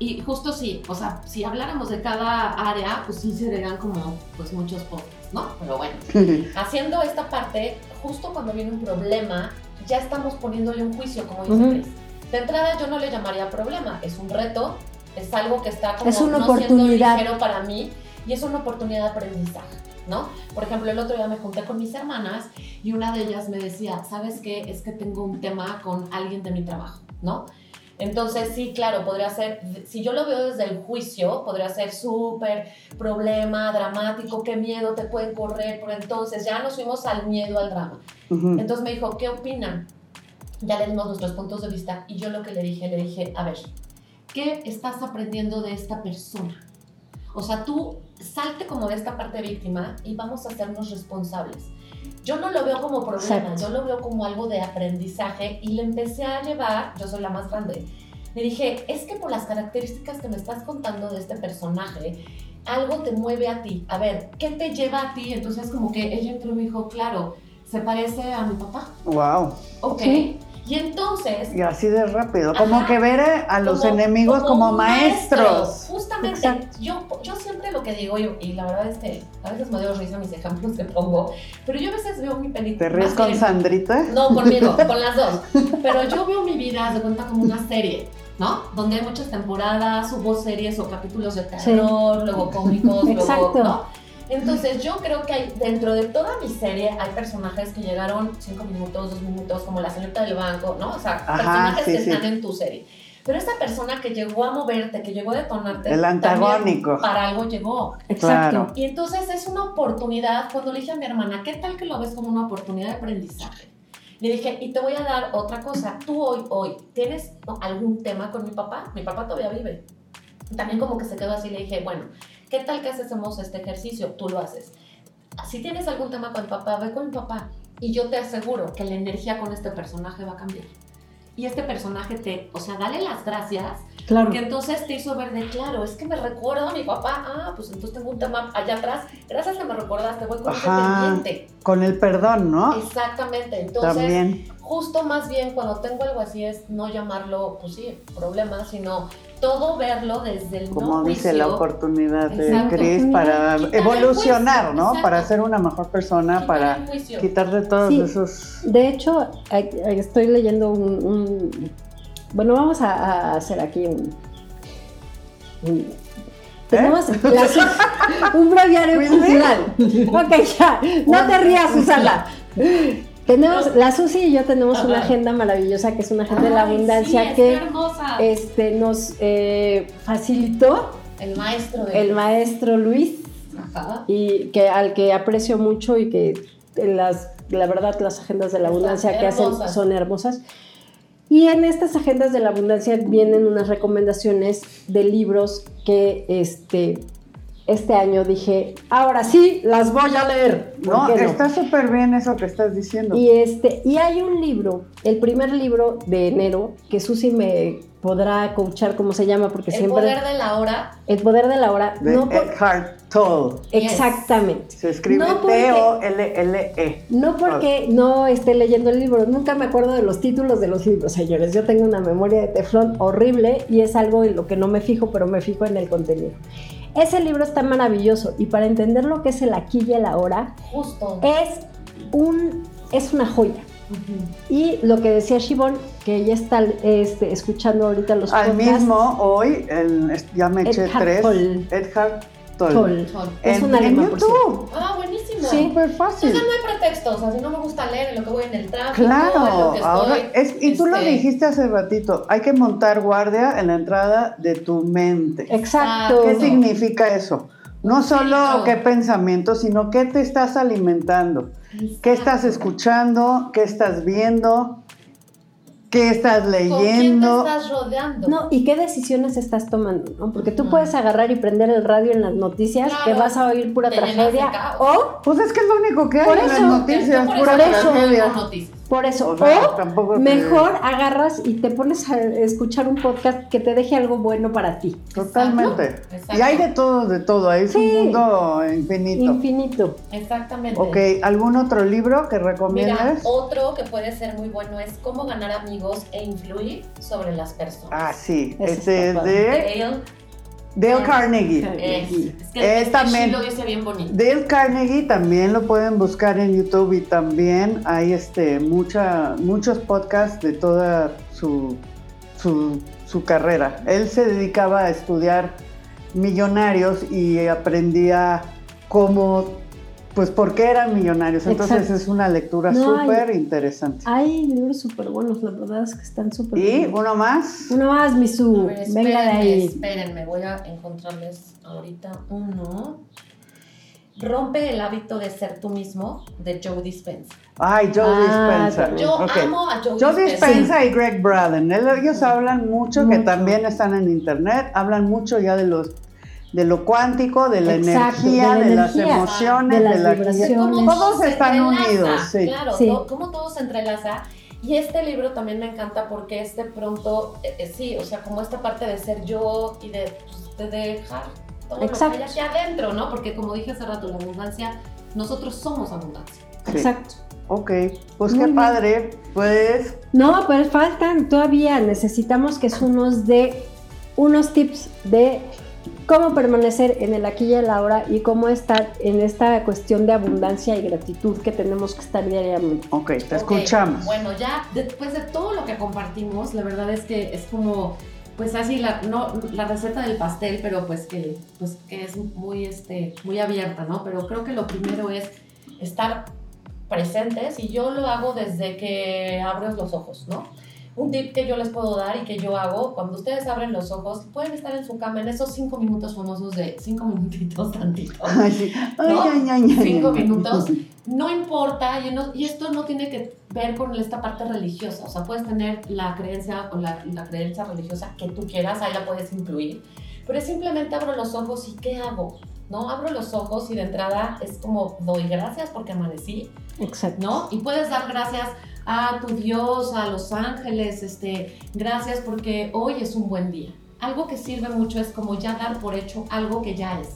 [SPEAKER 3] Y justo sí, o sea, si habláramos de cada área, pues sí serían como pues muchos podcasts, ¿no? Pero bueno, haciendo esta parte, justo cuando viene un problema, ya estamos poniéndole un juicio, como dice
[SPEAKER 2] Ujú.
[SPEAKER 3] Chris. De entrada yo no le llamaría problema, es un reto, es algo que está como
[SPEAKER 2] Es una
[SPEAKER 3] no
[SPEAKER 2] oportunidad.
[SPEAKER 3] siendo ligero para mí y es una oportunidad de aprendizaje, ¿no? Por ejemplo, el otro día me junté con mis hermanas y una de ellas me decía, ¿sabes qué? Es que tengo un tema con alguien de mi trabajo, ¿no? Entonces, sí, claro, podría ser, si yo lo veo desde el juicio, podría ser súper problema, dramático, qué miedo te pueden correr, pero entonces ya nos fuimos al miedo, al drama. Entonces me dijo, ¿qué opinan? Ya le dimos nuestros puntos de vista y yo lo que le dije, le dije, a ver, ¿qué estás aprendiendo de esta persona? O sea, tú salte como de esta parte víctima y vamos a hacernos responsables. Yo no lo veo como problema,
[SPEAKER 2] Exacto.
[SPEAKER 3] yo lo veo como algo de aprendizaje y le empecé a llevar, yo soy la más grande, le dije, es que por las características que me estás contando de este personaje, algo te mueve a ti. A ver, ¿qué te lleva a ti? Entonces como que ella entró y me dijo, claro, se parece a mi papá.
[SPEAKER 1] Wow.
[SPEAKER 3] Ok.
[SPEAKER 2] Sí.
[SPEAKER 3] Y entonces...
[SPEAKER 1] Y así de rápido. Como que ver a los
[SPEAKER 3] como-
[SPEAKER 1] enemigos como, maestros.
[SPEAKER 3] maestro. Justamente,
[SPEAKER 2] Exacto.
[SPEAKER 3] yo, yo siempre lo que digo, y, y la verdad es que a veces me dio risa mis ejemplos que pongo, pero yo a veces veo mi película.
[SPEAKER 1] ¿Te ríes con
[SPEAKER 3] bien-
[SPEAKER 1] Sandrita?
[SPEAKER 3] No, conmigo, con las dos. Pero yo veo mi vida, de cuenta, como una serie, ¿no? Donde hay muchas temporadas, hubo series o capítulos de terror, luego cómicos, luego,
[SPEAKER 2] Exacto.
[SPEAKER 3] ¿no? Entonces yo creo que hay, dentro de toda mi serie hay personajes que llegaron cinco minutos, dos minutos, como la señorita del banco, ¿no? O sea,
[SPEAKER 1] Ajá,
[SPEAKER 3] personajes
[SPEAKER 1] sí,
[SPEAKER 3] que
[SPEAKER 1] sí.
[SPEAKER 3] están en tu serie. Pero esa persona que llegó a moverte, que llegó a detonarte,
[SPEAKER 1] El
[SPEAKER 3] también
[SPEAKER 1] antagónico.
[SPEAKER 3] para algo llegó.
[SPEAKER 2] Exacto.
[SPEAKER 1] Claro.
[SPEAKER 3] Y entonces es una oportunidad, cuando le dije a mi hermana, ¿qué tal que lo ves como una oportunidad de aprendizaje? Le dije, y te voy a dar otra cosa, tú hoy, hoy, ¿tienes algún tema con mi papá? Mi papá todavía vive. También como que se quedó así, le dije, bueno, ¿qué tal que hacemos este ejercicio? Tú lo haces. Si tienes algún tema con mi papá, ve con mi papá. Y yo te aseguro que la energía con este personaje va a cambiar. Y este personaje te, o sea, dale las gracias
[SPEAKER 2] Claro.
[SPEAKER 3] porque entonces te hizo ver de claro, es que me recuerda a mi papá. Ah, pues entonces tengo un tema allá atrás. Gracias que me recordaste, voy con
[SPEAKER 1] Ajá.
[SPEAKER 3] pendiente.
[SPEAKER 1] Con el perdón, ¿no?
[SPEAKER 3] Exactamente. Entonces,
[SPEAKER 1] También.
[SPEAKER 3] justo más bien cuando tengo algo así es no llamarlo, pues sí, problema, sino todo verlo desde el
[SPEAKER 1] Como
[SPEAKER 3] no
[SPEAKER 1] dice
[SPEAKER 3] juicio.
[SPEAKER 1] la oportunidad de. Cris para evolucionar,
[SPEAKER 3] juicio,
[SPEAKER 1] ¿no?
[SPEAKER 3] exacto.
[SPEAKER 1] Para ser una mejor persona,
[SPEAKER 3] quitar
[SPEAKER 1] para quitarle todos
[SPEAKER 2] Sí.
[SPEAKER 1] esos...
[SPEAKER 2] De hecho, estoy leyendo un, un- bueno, vamos a, a hacer aquí un, un- tenemos la su- un breviario cultural. Ok, ya, no te rías, Susana. Tenemos, la Susi y yo tenemos una agenda maravillosa que es una agenda de la abundancia
[SPEAKER 3] sí, es
[SPEAKER 2] que este, nos eh, facilitó
[SPEAKER 3] el maestro de
[SPEAKER 2] el maestro Luis
[SPEAKER 3] Ajá.
[SPEAKER 2] y que al que aprecio mucho y que las, la verdad las agendas de la
[SPEAKER 3] Están
[SPEAKER 2] abundancia que hacen son hermosas. Y en estas agendas de la abundancia vienen unas recomendaciones de libros que este, este año dije, ahora sí, las voy a leer. ¿Por
[SPEAKER 1] No,
[SPEAKER 2] qué no?
[SPEAKER 1] está súper bien eso que estás diciendo.
[SPEAKER 2] Y este, y hay un libro, el primer libro de enero, que Susi me podrá coachar cómo se llama, porque
[SPEAKER 3] El
[SPEAKER 2] siempre.
[SPEAKER 3] poder de la hora.
[SPEAKER 2] El poder de la hora.
[SPEAKER 1] de
[SPEAKER 2] no por-
[SPEAKER 1] Eckhart Tolle.
[SPEAKER 2] Exactamente.
[SPEAKER 1] Se escribe
[SPEAKER 2] No
[SPEAKER 1] T-O-L-L-E.
[SPEAKER 2] No porque no esté leyendo el libro, nunca me acuerdo de los títulos de los libros, señores. Yo tengo una memoria de teflón horrible y es algo en lo que no me fijo, pero me fijo en el contenido. Ese libro está maravilloso y para entender lo que es el aquí y el ahora,
[SPEAKER 3] Justo.
[SPEAKER 2] es, un, es una joya. Y lo que decía Shivon, que ella está este, escuchando ahorita los
[SPEAKER 1] Al
[SPEAKER 2] podcasts.
[SPEAKER 1] mismo hoy, el- ya me eché tres.
[SPEAKER 2] Tolle. Toll.
[SPEAKER 3] Sol.
[SPEAKER 2] Es
[SPEAKER 1] En,
[SPEAKER 2] un alemán,
[SPEAKER 1] en
[SPEAKER 2] por cierto.
[SPEAKER 1] YouTube.
[SPEAKER 3] Ah, buenísimo.
[SPEAKER 2] Sí.
[SPEAKER 1] Súper fácil.
[SPEAKER 3] Entonces no hay pretextos, o sea, si no me gusta leer en lo que voy en el tráfico, en
[SPEAKER 1] Claro,
[SPEAKER 3] lo que
[SPEAKER 1] ahora
[SPEAKER 3] estoy,
[SPEAKER 1] es, y tú lo
[SPEAKER 3] este,
[SPEAKER 1] dijiste hace ratito, hay que montar guardia en la entrada de tu mente.
[SPEAKER 2] Exacto.
[SPEAKER 1] ¿Qué significa eso? No solo qué pensamiento, sino qué te estás alimentando, qué estás escuchando, qué estás viendo, qué estás
[SPEAKER 3] ¿Con quién te
[SPEAKER 1] leyendo.
[SPEAKER 3] estás rodeando?
[SPEAKER 2] No, ¿y qué decisiones estás tomando? ¿no? Porque tú puedes agarrar y prender el radio en las noticias,
[SPEAKER 3] Claro.
[SPEAKER 2] que vas a oír pura tragedia. O,
[SPEAKER 1] Pues es que es lo único que hay
[SPEAKER 2] Por
[SPEAKER 1] en
[SPEAKER 2] eso,
[SPEAKER 1] las noticias, pura
[SPEAKER 3] eso no
[SPEAKER 1] tragedia.
[SPEAKER 2] Por eso,
[SPEAKER 1] O sea,
[SPEAKER 2] o
[SPEAKER 1] tampoco te-
[SPEAKER 2] mejor agarras y te pones a escuchar un podcast que te deje algo bueno para ti.
[SPEAKER 1] Totalmente.
[SPEAKER 3] Exacto.
[SPEAKER 1] Y hay de todo, de todo, ahí es
[SPEAKER 2] Sí.
[SPEAKER 1] un mundo infinito.
[SPEAKER 2] Infinito.
[SPEAKER 3] Exactamente.
[SPEAKER 1] Ok, ¿algún otro libro que
[SPEAKER 3] Mira,
[SPEAKER 1] recomiendas?
[SPEAKER 3] otro que puede ser muy bueno es cómo ganar amigos e influir sobre las personas.
[SPEAKER 1] Ah, sí,
[SPEAKER 2] Ese
[SPEAKER 1] es de
[SPEAKER 3] Dale,
[SPEAKER 1] Dale Carnegie.
[SPEAKER 3] es, es que
[SPEAKER 1] también.
[SPEAKER 3] sí lo dice bien bonito.
[SPEAKER 1] Dale Carnegie también lo pueden buscar en YouTube y también hay este mucha, muchos podcasts de toda su, su, su carrera. Él se dedicaba a estudiar millonarios y aprendía cómo, pues por qué eran millonarios. Entonces
[SPEAKER 2] Exacto.
[SPEAKER 1] es una lectura
[SPEAKER 2] No,
[SPEAKER 1] súper interesante.
[SPEAKER 2] Hay libros súper buenos, la verdad es que están súper
[SPEAKER 1] Y
[SPEAKER 2] buenos.
[SPEAKER 1] uno más.
[SPEAKER 2] Uno más,
[SPEAKER 3] A
[SPEAKER 2] Misu.
[SPEAKER 3] ver,
[SPEAKER 2] Venga de
[SPEAKER 3] espérenme,
[SPEAKER 2] ahí.
[SPEAKER 3] espérenme, voy a encontrarles ahorita uno. Rompe el hábito de ser tú mismo, de Joe Dispenza.
[SPEAKER 1] Ay, Joe
[SPEAKER 2] Ah,
[SPEAKER 1] Dispenza.
[SPEAKER 3] Yo amo a Joe,
[SPEAKER 1] Joe
[SPEAKER 3] Dispenza.
[SPEAKER 1] Dispenza y Greg Braden, ellos hablan mucho, que también están en internet, hablan mucho ya de los de lo cuántico, de la
[SPEAKER 2] Exacto,
[SPEAKER 1] energía,
[SPEAKER 2] de
[SPEAKER 1] de,
[SPEAKER 2] la
[SPEAKER 1] las emociones,
[SPEAKER 2] de
[SPEAKER 1] de,
[SPEAKER 2] las
[SPEAKER 1] la
[SPEAKER 2] vibraciones.
[SPEAKER 1] Todos están unidos, sí.
[SPEAKER 3] Claro,
[SPEAKER 2] Sí.
[SPEAKER 3] to- cómo todo se entrelaza. Y este libro también me encanta porque es de pronto, eh, eh, sí, o sea, como esta parte de ser yo y de, pues, de dejar todo
[SPEAKER 2] Exacto.
[SPEAKER 3] lo que hay hacia adentro, ¿no? Porque como dije hace rato, la abundancia, nosotros somos abundancia.
[SPEAKER 1] Sí.
[SPEAKER 2] Exacto.
[SPEAKER 1] Ok, pues
[SPEAKER 2] Muy
[SPEAKER 1] qué
[SPEAKER 2] bien.
[SPEAKER 1] padre, pues
[SPEAKER 2] No, pero faltan todavía. Necesitamos que Su nos dé unos tips de cómo permanecer en el aquí y el ahora y cómo estar en esta cuestión de abundancia y gratitud que tenemos que estar diariamente.
[SPEAKER 1] ok, te escuchamos.
[SPEAKER 3] Bueno, ya después de todo lo que compartimos, la verdad es que es como, pues así, la, no, la receta del pastel, pero pues que, pues que es muy, este, muy abierta, ¿no? Pero creo que lo primero es estar presentes y yo lo hago desde que abres los ojos, ¿no? Un tip que yo les puedo dar y que yo hago, cuando ustedes abren los ojos, pueden estar en su cama en esos cinco minutos famosos de cinco minutitos tantito.
[SPEAKER 1] Ay, sí. Ay,
[SPEAKER 3] ¿no?
[SPEAKER 1] ay, ay,
[SPEAKER 3] Cinco minutos. No importa, y, no- y esto no tiene que ver con esta parte religiosa, o sea, puedes tener la creencia o la, la creencia religiosa que tú quieras, ahí la puedes incluir, pero es simplemente abro los ojos y ¿qué hago? ¿No? Abro los ojos y de entrada es como doy gracias porque amanecí,
[SPEAKER 2] Exacto.
[SPEAKER 3] ¿no? Y puedes dar gracias a tu Dios, a los ángeles, este, gracias porque hoy es un buen día. Algo que sirve mucho es como ya dar por hecho algo que ya es.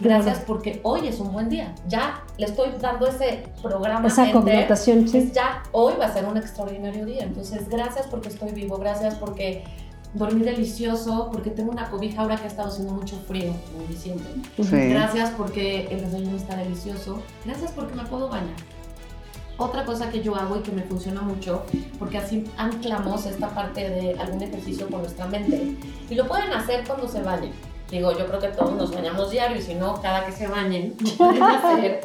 [SPEAKER 3] Gracias porque hoy es un buen día. Ya le estoy dando ese programa.
[SPEAKER 2] Esa
[SPEAKER 3] enter,
[SPEAKER 2] connotación, sí.
[SPEAKER 3] ya hoy va a ser un extraordinario día. Entonces, gracias porque estoy vivo, gracias porque dormí delicioso, porque tengo una cobija ahora que ha estado haciendo mucho frío en diciembre.
[SPEAKER 1] Sí.
[SPEAKER 3] Gracias porque el desayuno está delicioso. Gracias porque me puedo bañar. Otra cosa que yo hago y que me funciona mucho, porque así anclamos esta parte de algún ejercicio con nuestra mente. Y lo pueden hacer cuando se bañen. Digo, yo creo que todos nos bañamos diario y si no, cada que se bañen, lo pueden hacer.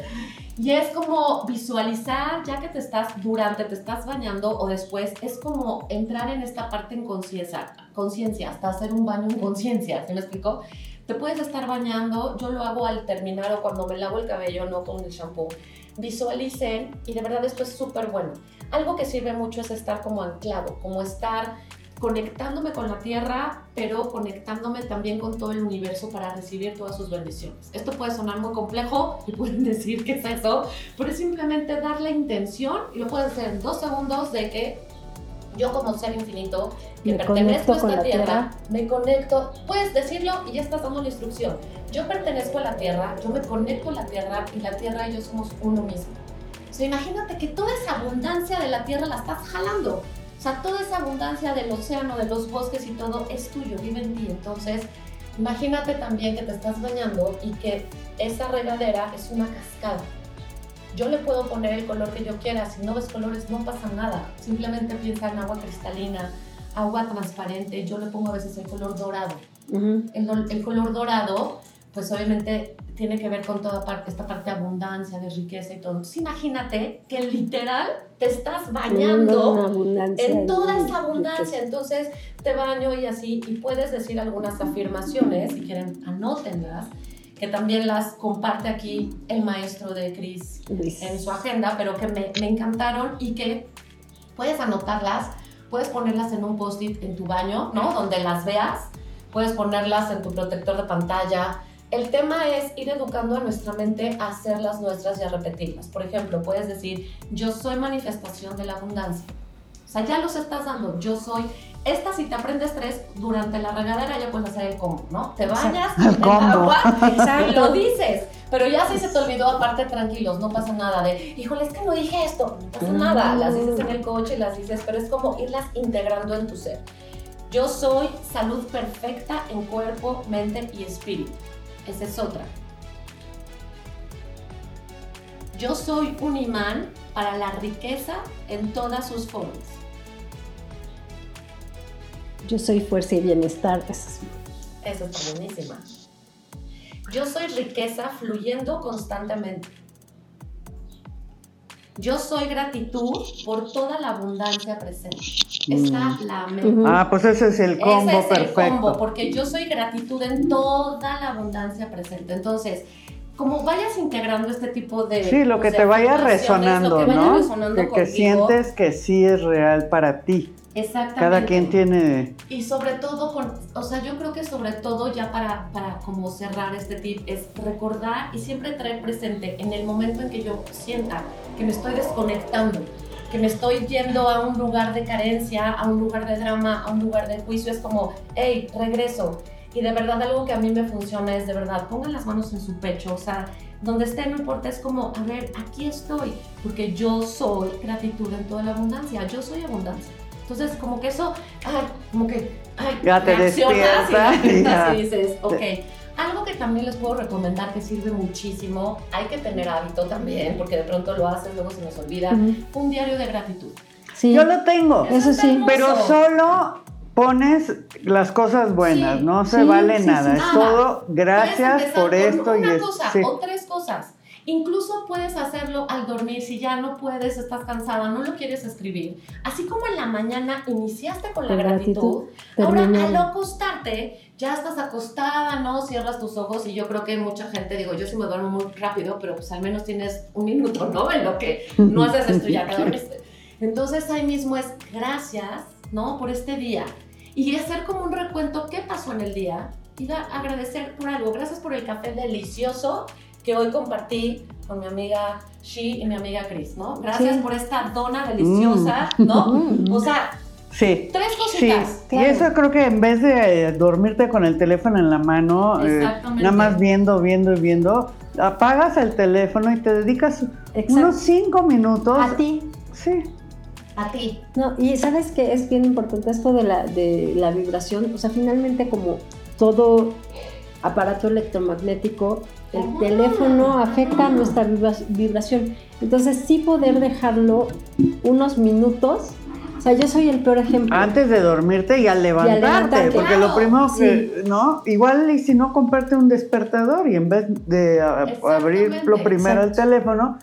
[SPEAKER 3] Y es como visualizar, ya que te estás, durante te estás bañando o después, es como entrar en esta parte en conciencia, hasta hacer un baño en conciencia, ¿se me explicó? Te puedes estar bañando, yo lo hago al terminar o cuando me lavo el cabello, no con el shampoo. Visualicen y de verdad esto es súper bueno. Algo que sirve mucho es estar como anclado, como estar conectándome con la tierra, pero conectándome también con todo el universo para recibir todas sus bendiciones. Esto puede sonar muy complejo y pueden decir que es eso, pero es simplemente dar la intención y lo pueden hacer en dos segundos de que yo como ser infinito que pertenezco a esta tierra, me conecto, puedes decirlo y ya estás dando la instrucción. Yo pertenezco a la tierra, yo me conecto a la tierra y la tierra y yo somos uno mismo. O sea, imagínate que toda esa abundancia de la tierra la estás jalando. O sea, toda esa abundancia del océano, de los bosques y todo es tuyo, vive en ti. Entonces, imagínate también que te estás bañando y que esa regadera es una cascada. Yo le puedo poner el color que yo quiera, si no ves colores no pasa nada. Simplemente piensa en agua cristalina, agua transparente, yo le pongo a veces el color dorado. el, el, color dorado, pues obviamente tiene que ver con toda parte, esta parte de abundancia, de riqueza y todo. Entonces imagínate que literal te estás bañando en toda esa abundancia. Entonces te baño y así, y puedes decir algunas afirmaciones, si quieren, anótenlas que también las comparte aquí el maestro de Cris en su agenda, pero que me, me, encantaron y que puedes anotarlas, puedes ponerlas en un post-it en tu baño, ¿no? Donde las veas, puedes ponerlas en tu protector de pantalla. El tema es ir educando a nuestra mente a hacerlas nuestras y a repetirlas. Por ejemplo, puedes decir, yo soy manifestación de la abundancia. O sea, ya los estás dando. Yo soy esta si te aprendes tres durante la regadera ya puedes hacer el combo, ¿no? Te bañas el agua y lo dices. Pero ya si se te olvidó, aparte tranquilos, no pasa nada de, híjole, es que no dije esto, no pasa nada. Las dices en el coche, las dices, pero es como irlas integrando en tu ser. Yo soy salud perfecta en cuerpo, mente y espíritu. Esa es otra. Yo soy un imán para la riqueza en todas sus formas.
[SPEAKER 2] Yo soy fuerza y bienestar.
[SPEAKER 3] Eso, está buenísima. Yo soy riqueza fluyendo constantemente. Yo soy gratitud por toda la abundancia presente. Está mm. la mente.
[SPEAKER 1] Ah, pues ese es el combo ese es perfecto. El combo,
[SPEAKER 3] porque yo soy gratitud en toda la abundancia presente. Entonces, como vayas integrando este tipo de...
[SPEAKER 1] Sí, lo que te vaya resonando, ¿no? que sientes que sí es real para ti.
[SPEAKER 3] Exactamente.
[SPEAKER 1] Cada quien tiene...
[SPEAKER 3] Y sobre todo, con, o sea, yo creo que sobre todo ya para, para como cerrar este tip es recordar y siempre traer presente en el momento en que yo sienta que me estoy desconectando, que me estoy yendo a un lugar de carencia, a un lugar de drama, a un lugar de juicio, es como, hey, regreso. Y de verdad algo que a mí me funciona es de verdad, pongan las manos en su pecho, o sea, donde esté no importa, es como, a ver, aquí estoy, porque yo soy gratitud en toda la abundancia, yo soy abundancia. Entonces, como que eso, ay, como que, ay,
[SPEAKER 1] ya te despiertas
[SPEAKER 3] y, y, dices, ok. Algo que también les puedo recomendar que sirve muchísimo, hay que tener hábito también, porque de pronto lo haces, luego se nos olvida, un diario de gratitud.
[SPEAKER 1] Sí. Yo lo tengo, eso, sí, pero solo pones las cosas buenas, no se vale nada, es todo gracias por esto
[SPEAKER 3] y una cosa o tres cosas. Incluso puedes hacerlo al dormir, si ya no puedes, estás cansada, no lo quieres escribir. Así como en la mañana iniciaste con la gratitud, ahora al acostarte, ya estás acostada, ¿no? Cierras tus ojos y yo creo que mucha gente, digo, yo sí me duermo muy rápido, pero pues al menos tienes un minuto, ¿no? En lo que no haces esto ya que dormiste. Entonces ahí mismo es gracias, ¿no? Por este día. Y hacer como un recuento, ¿qué pasó en el día? Y agradecer por algo. Gracias por el café delicioso que hoy compartí con mi amiga She y mi amiga Chris, ¿no? Gracias por esta dona deliciosa, mm. ¿no? O sea,
[SPEAKER 1] Sí.
[SPEAKER 3] Tres cositas.
[SPEAKER 1] Sí. Y eso creo que en vez de dormirte con el teléfono en la mano, eh, nada más viendo, viendo y viendo, apagas el teléfono y te dedicas unos cinco minutos.
[SPEAKER 2] A ti.
[SPEAKER 1] Sí.
[SPEAKER 3] A ti.
[SPEAKER 2] No, y sabes que es bien importante esto de la, de la vibración. O sea, finalmente como todo aparato electromagnético el teléfono afecta nuestra vibración. Entonces sí poder dejarlo unos minutos. O sea, yo soy el peor ejemplo.
[SPEAKER 1] Antes de dormirte y al levantarte, porque lo primero que, ¿no? Igual y si no comparte un despertador y en vez de abrir lo primero el teléfono,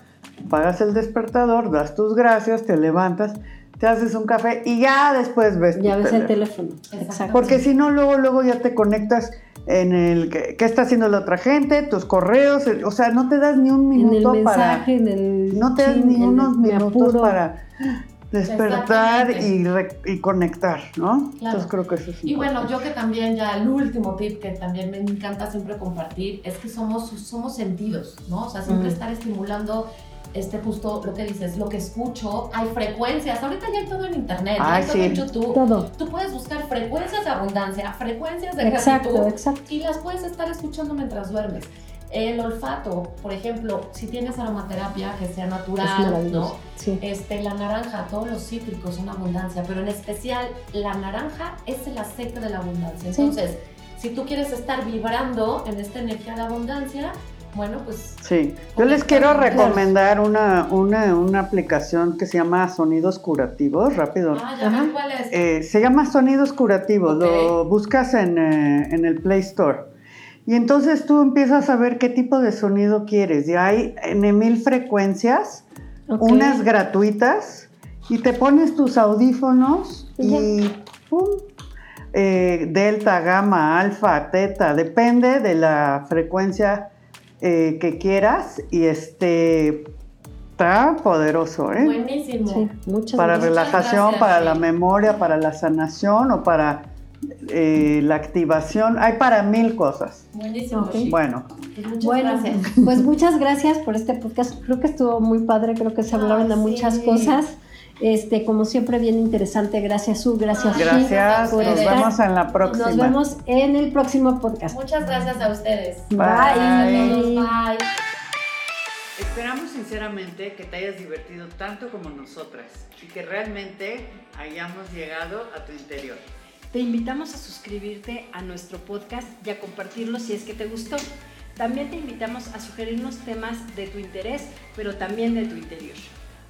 [SPEAKER 1] pagas el despertador, das tus gracias, te levantas, te haces un café y ya después ves.
[SPEAKER 2] Ya ves el teléfono. Exacto.
[SPEAKER 1] Porque si no, luego, luego ya te conectas en el qué está haciendo la otra gente, tus correos, o sea, no te das ni un minuto
[SPEAKER 2] en el
[SPEAKER 1] mensaje,
[SPEAKER 2] En el
[SPEAKER 1] no te das ni unos minutos para despertar y, y, conectar, ¿no? Entonces creo que eso es
[SPEAKER 3] Y bueno, yo que también ya el último tip que también me encanta siempre compartir es que somos, somos sentidos, ¿no? O sea, siempre estar estimulando este justo lo que dices, lo que escucho, hay frecuencias, ahorita ya hay todo en internet, hay todo en YouTube, todo. tú puedes buscar frecuencias de abundancia, frecuencias de
[SPEAKER 2] exacto, exacto.
[SPEAKER 3] y las puedes estar escuchando mientras duermes. El olfato, por ejemplo, si tienes aromaterapia que sea natural, ¿no? Sí. Este, la naranja, todos los cítricos son abundancia, pero en especial la naranja es el aceite de la abundancia. Entonces, si tú quieres estar vibrando en esta energía de abundancia, bueno, pues...
[SPEAKER 1] Sí, yo les quiero recomendar una, una, una, aplicación que se llama Sonidos Curativos, rápido.
[SPEAKER 3] Ah, ya cuál es.
[SPEAKER 1] Eh, se llama Sonidos Curativos, lo buscas en, eh, en el Play Store. Y entonces tú empiezas a ver qué tipo de sonido quieres. Y hay en mil frecuencias, unas gratuitas, y te pones tus audífonos y ¡pum! Eh, delta, gamma, alfa, teta, depende de la frecuencia eh, que quieras. Y este está poderoso, ¿eh?
[SPEAKER 3] Buenísimo.
[SPEAKER 1] para relajación, para la memoria, para la sanación o para eh, la activación, hay para mil cosas.
[SPEAKER 3] Buenísimo.
[SPEAKER 1] Bueno.
[SPEAKER 2] Pues bueno, gracias. pues muchas gracias por este podcast. Creo que estuvo muy padre, creo que se hablaron de muchas cosas. Este, como siempre, bien interesante. Gracias, Su. Gracias,
[SPEAKER 1] Gracias. Nos vemos en la próxima.
[SPEAKER 2] Nos vemos en el próximo podcast.
[SPEAKER 3] Muchas gracias a ustedes.
[SPEAKER 1] Bye.
[SPEAKER 3] Bye.
[SPEAKER 1] Esperamos sinceramente que te hayas divertido tanto como nosotras y que realmente hayamos llegado a tu interior.
[SPEAKER 2] Te invitamos a suscribirte a nuestro podcast y a compartirlo si es que te gustó. También te invitamos a sugerirnos temas de tu interés, pero también de tu interior.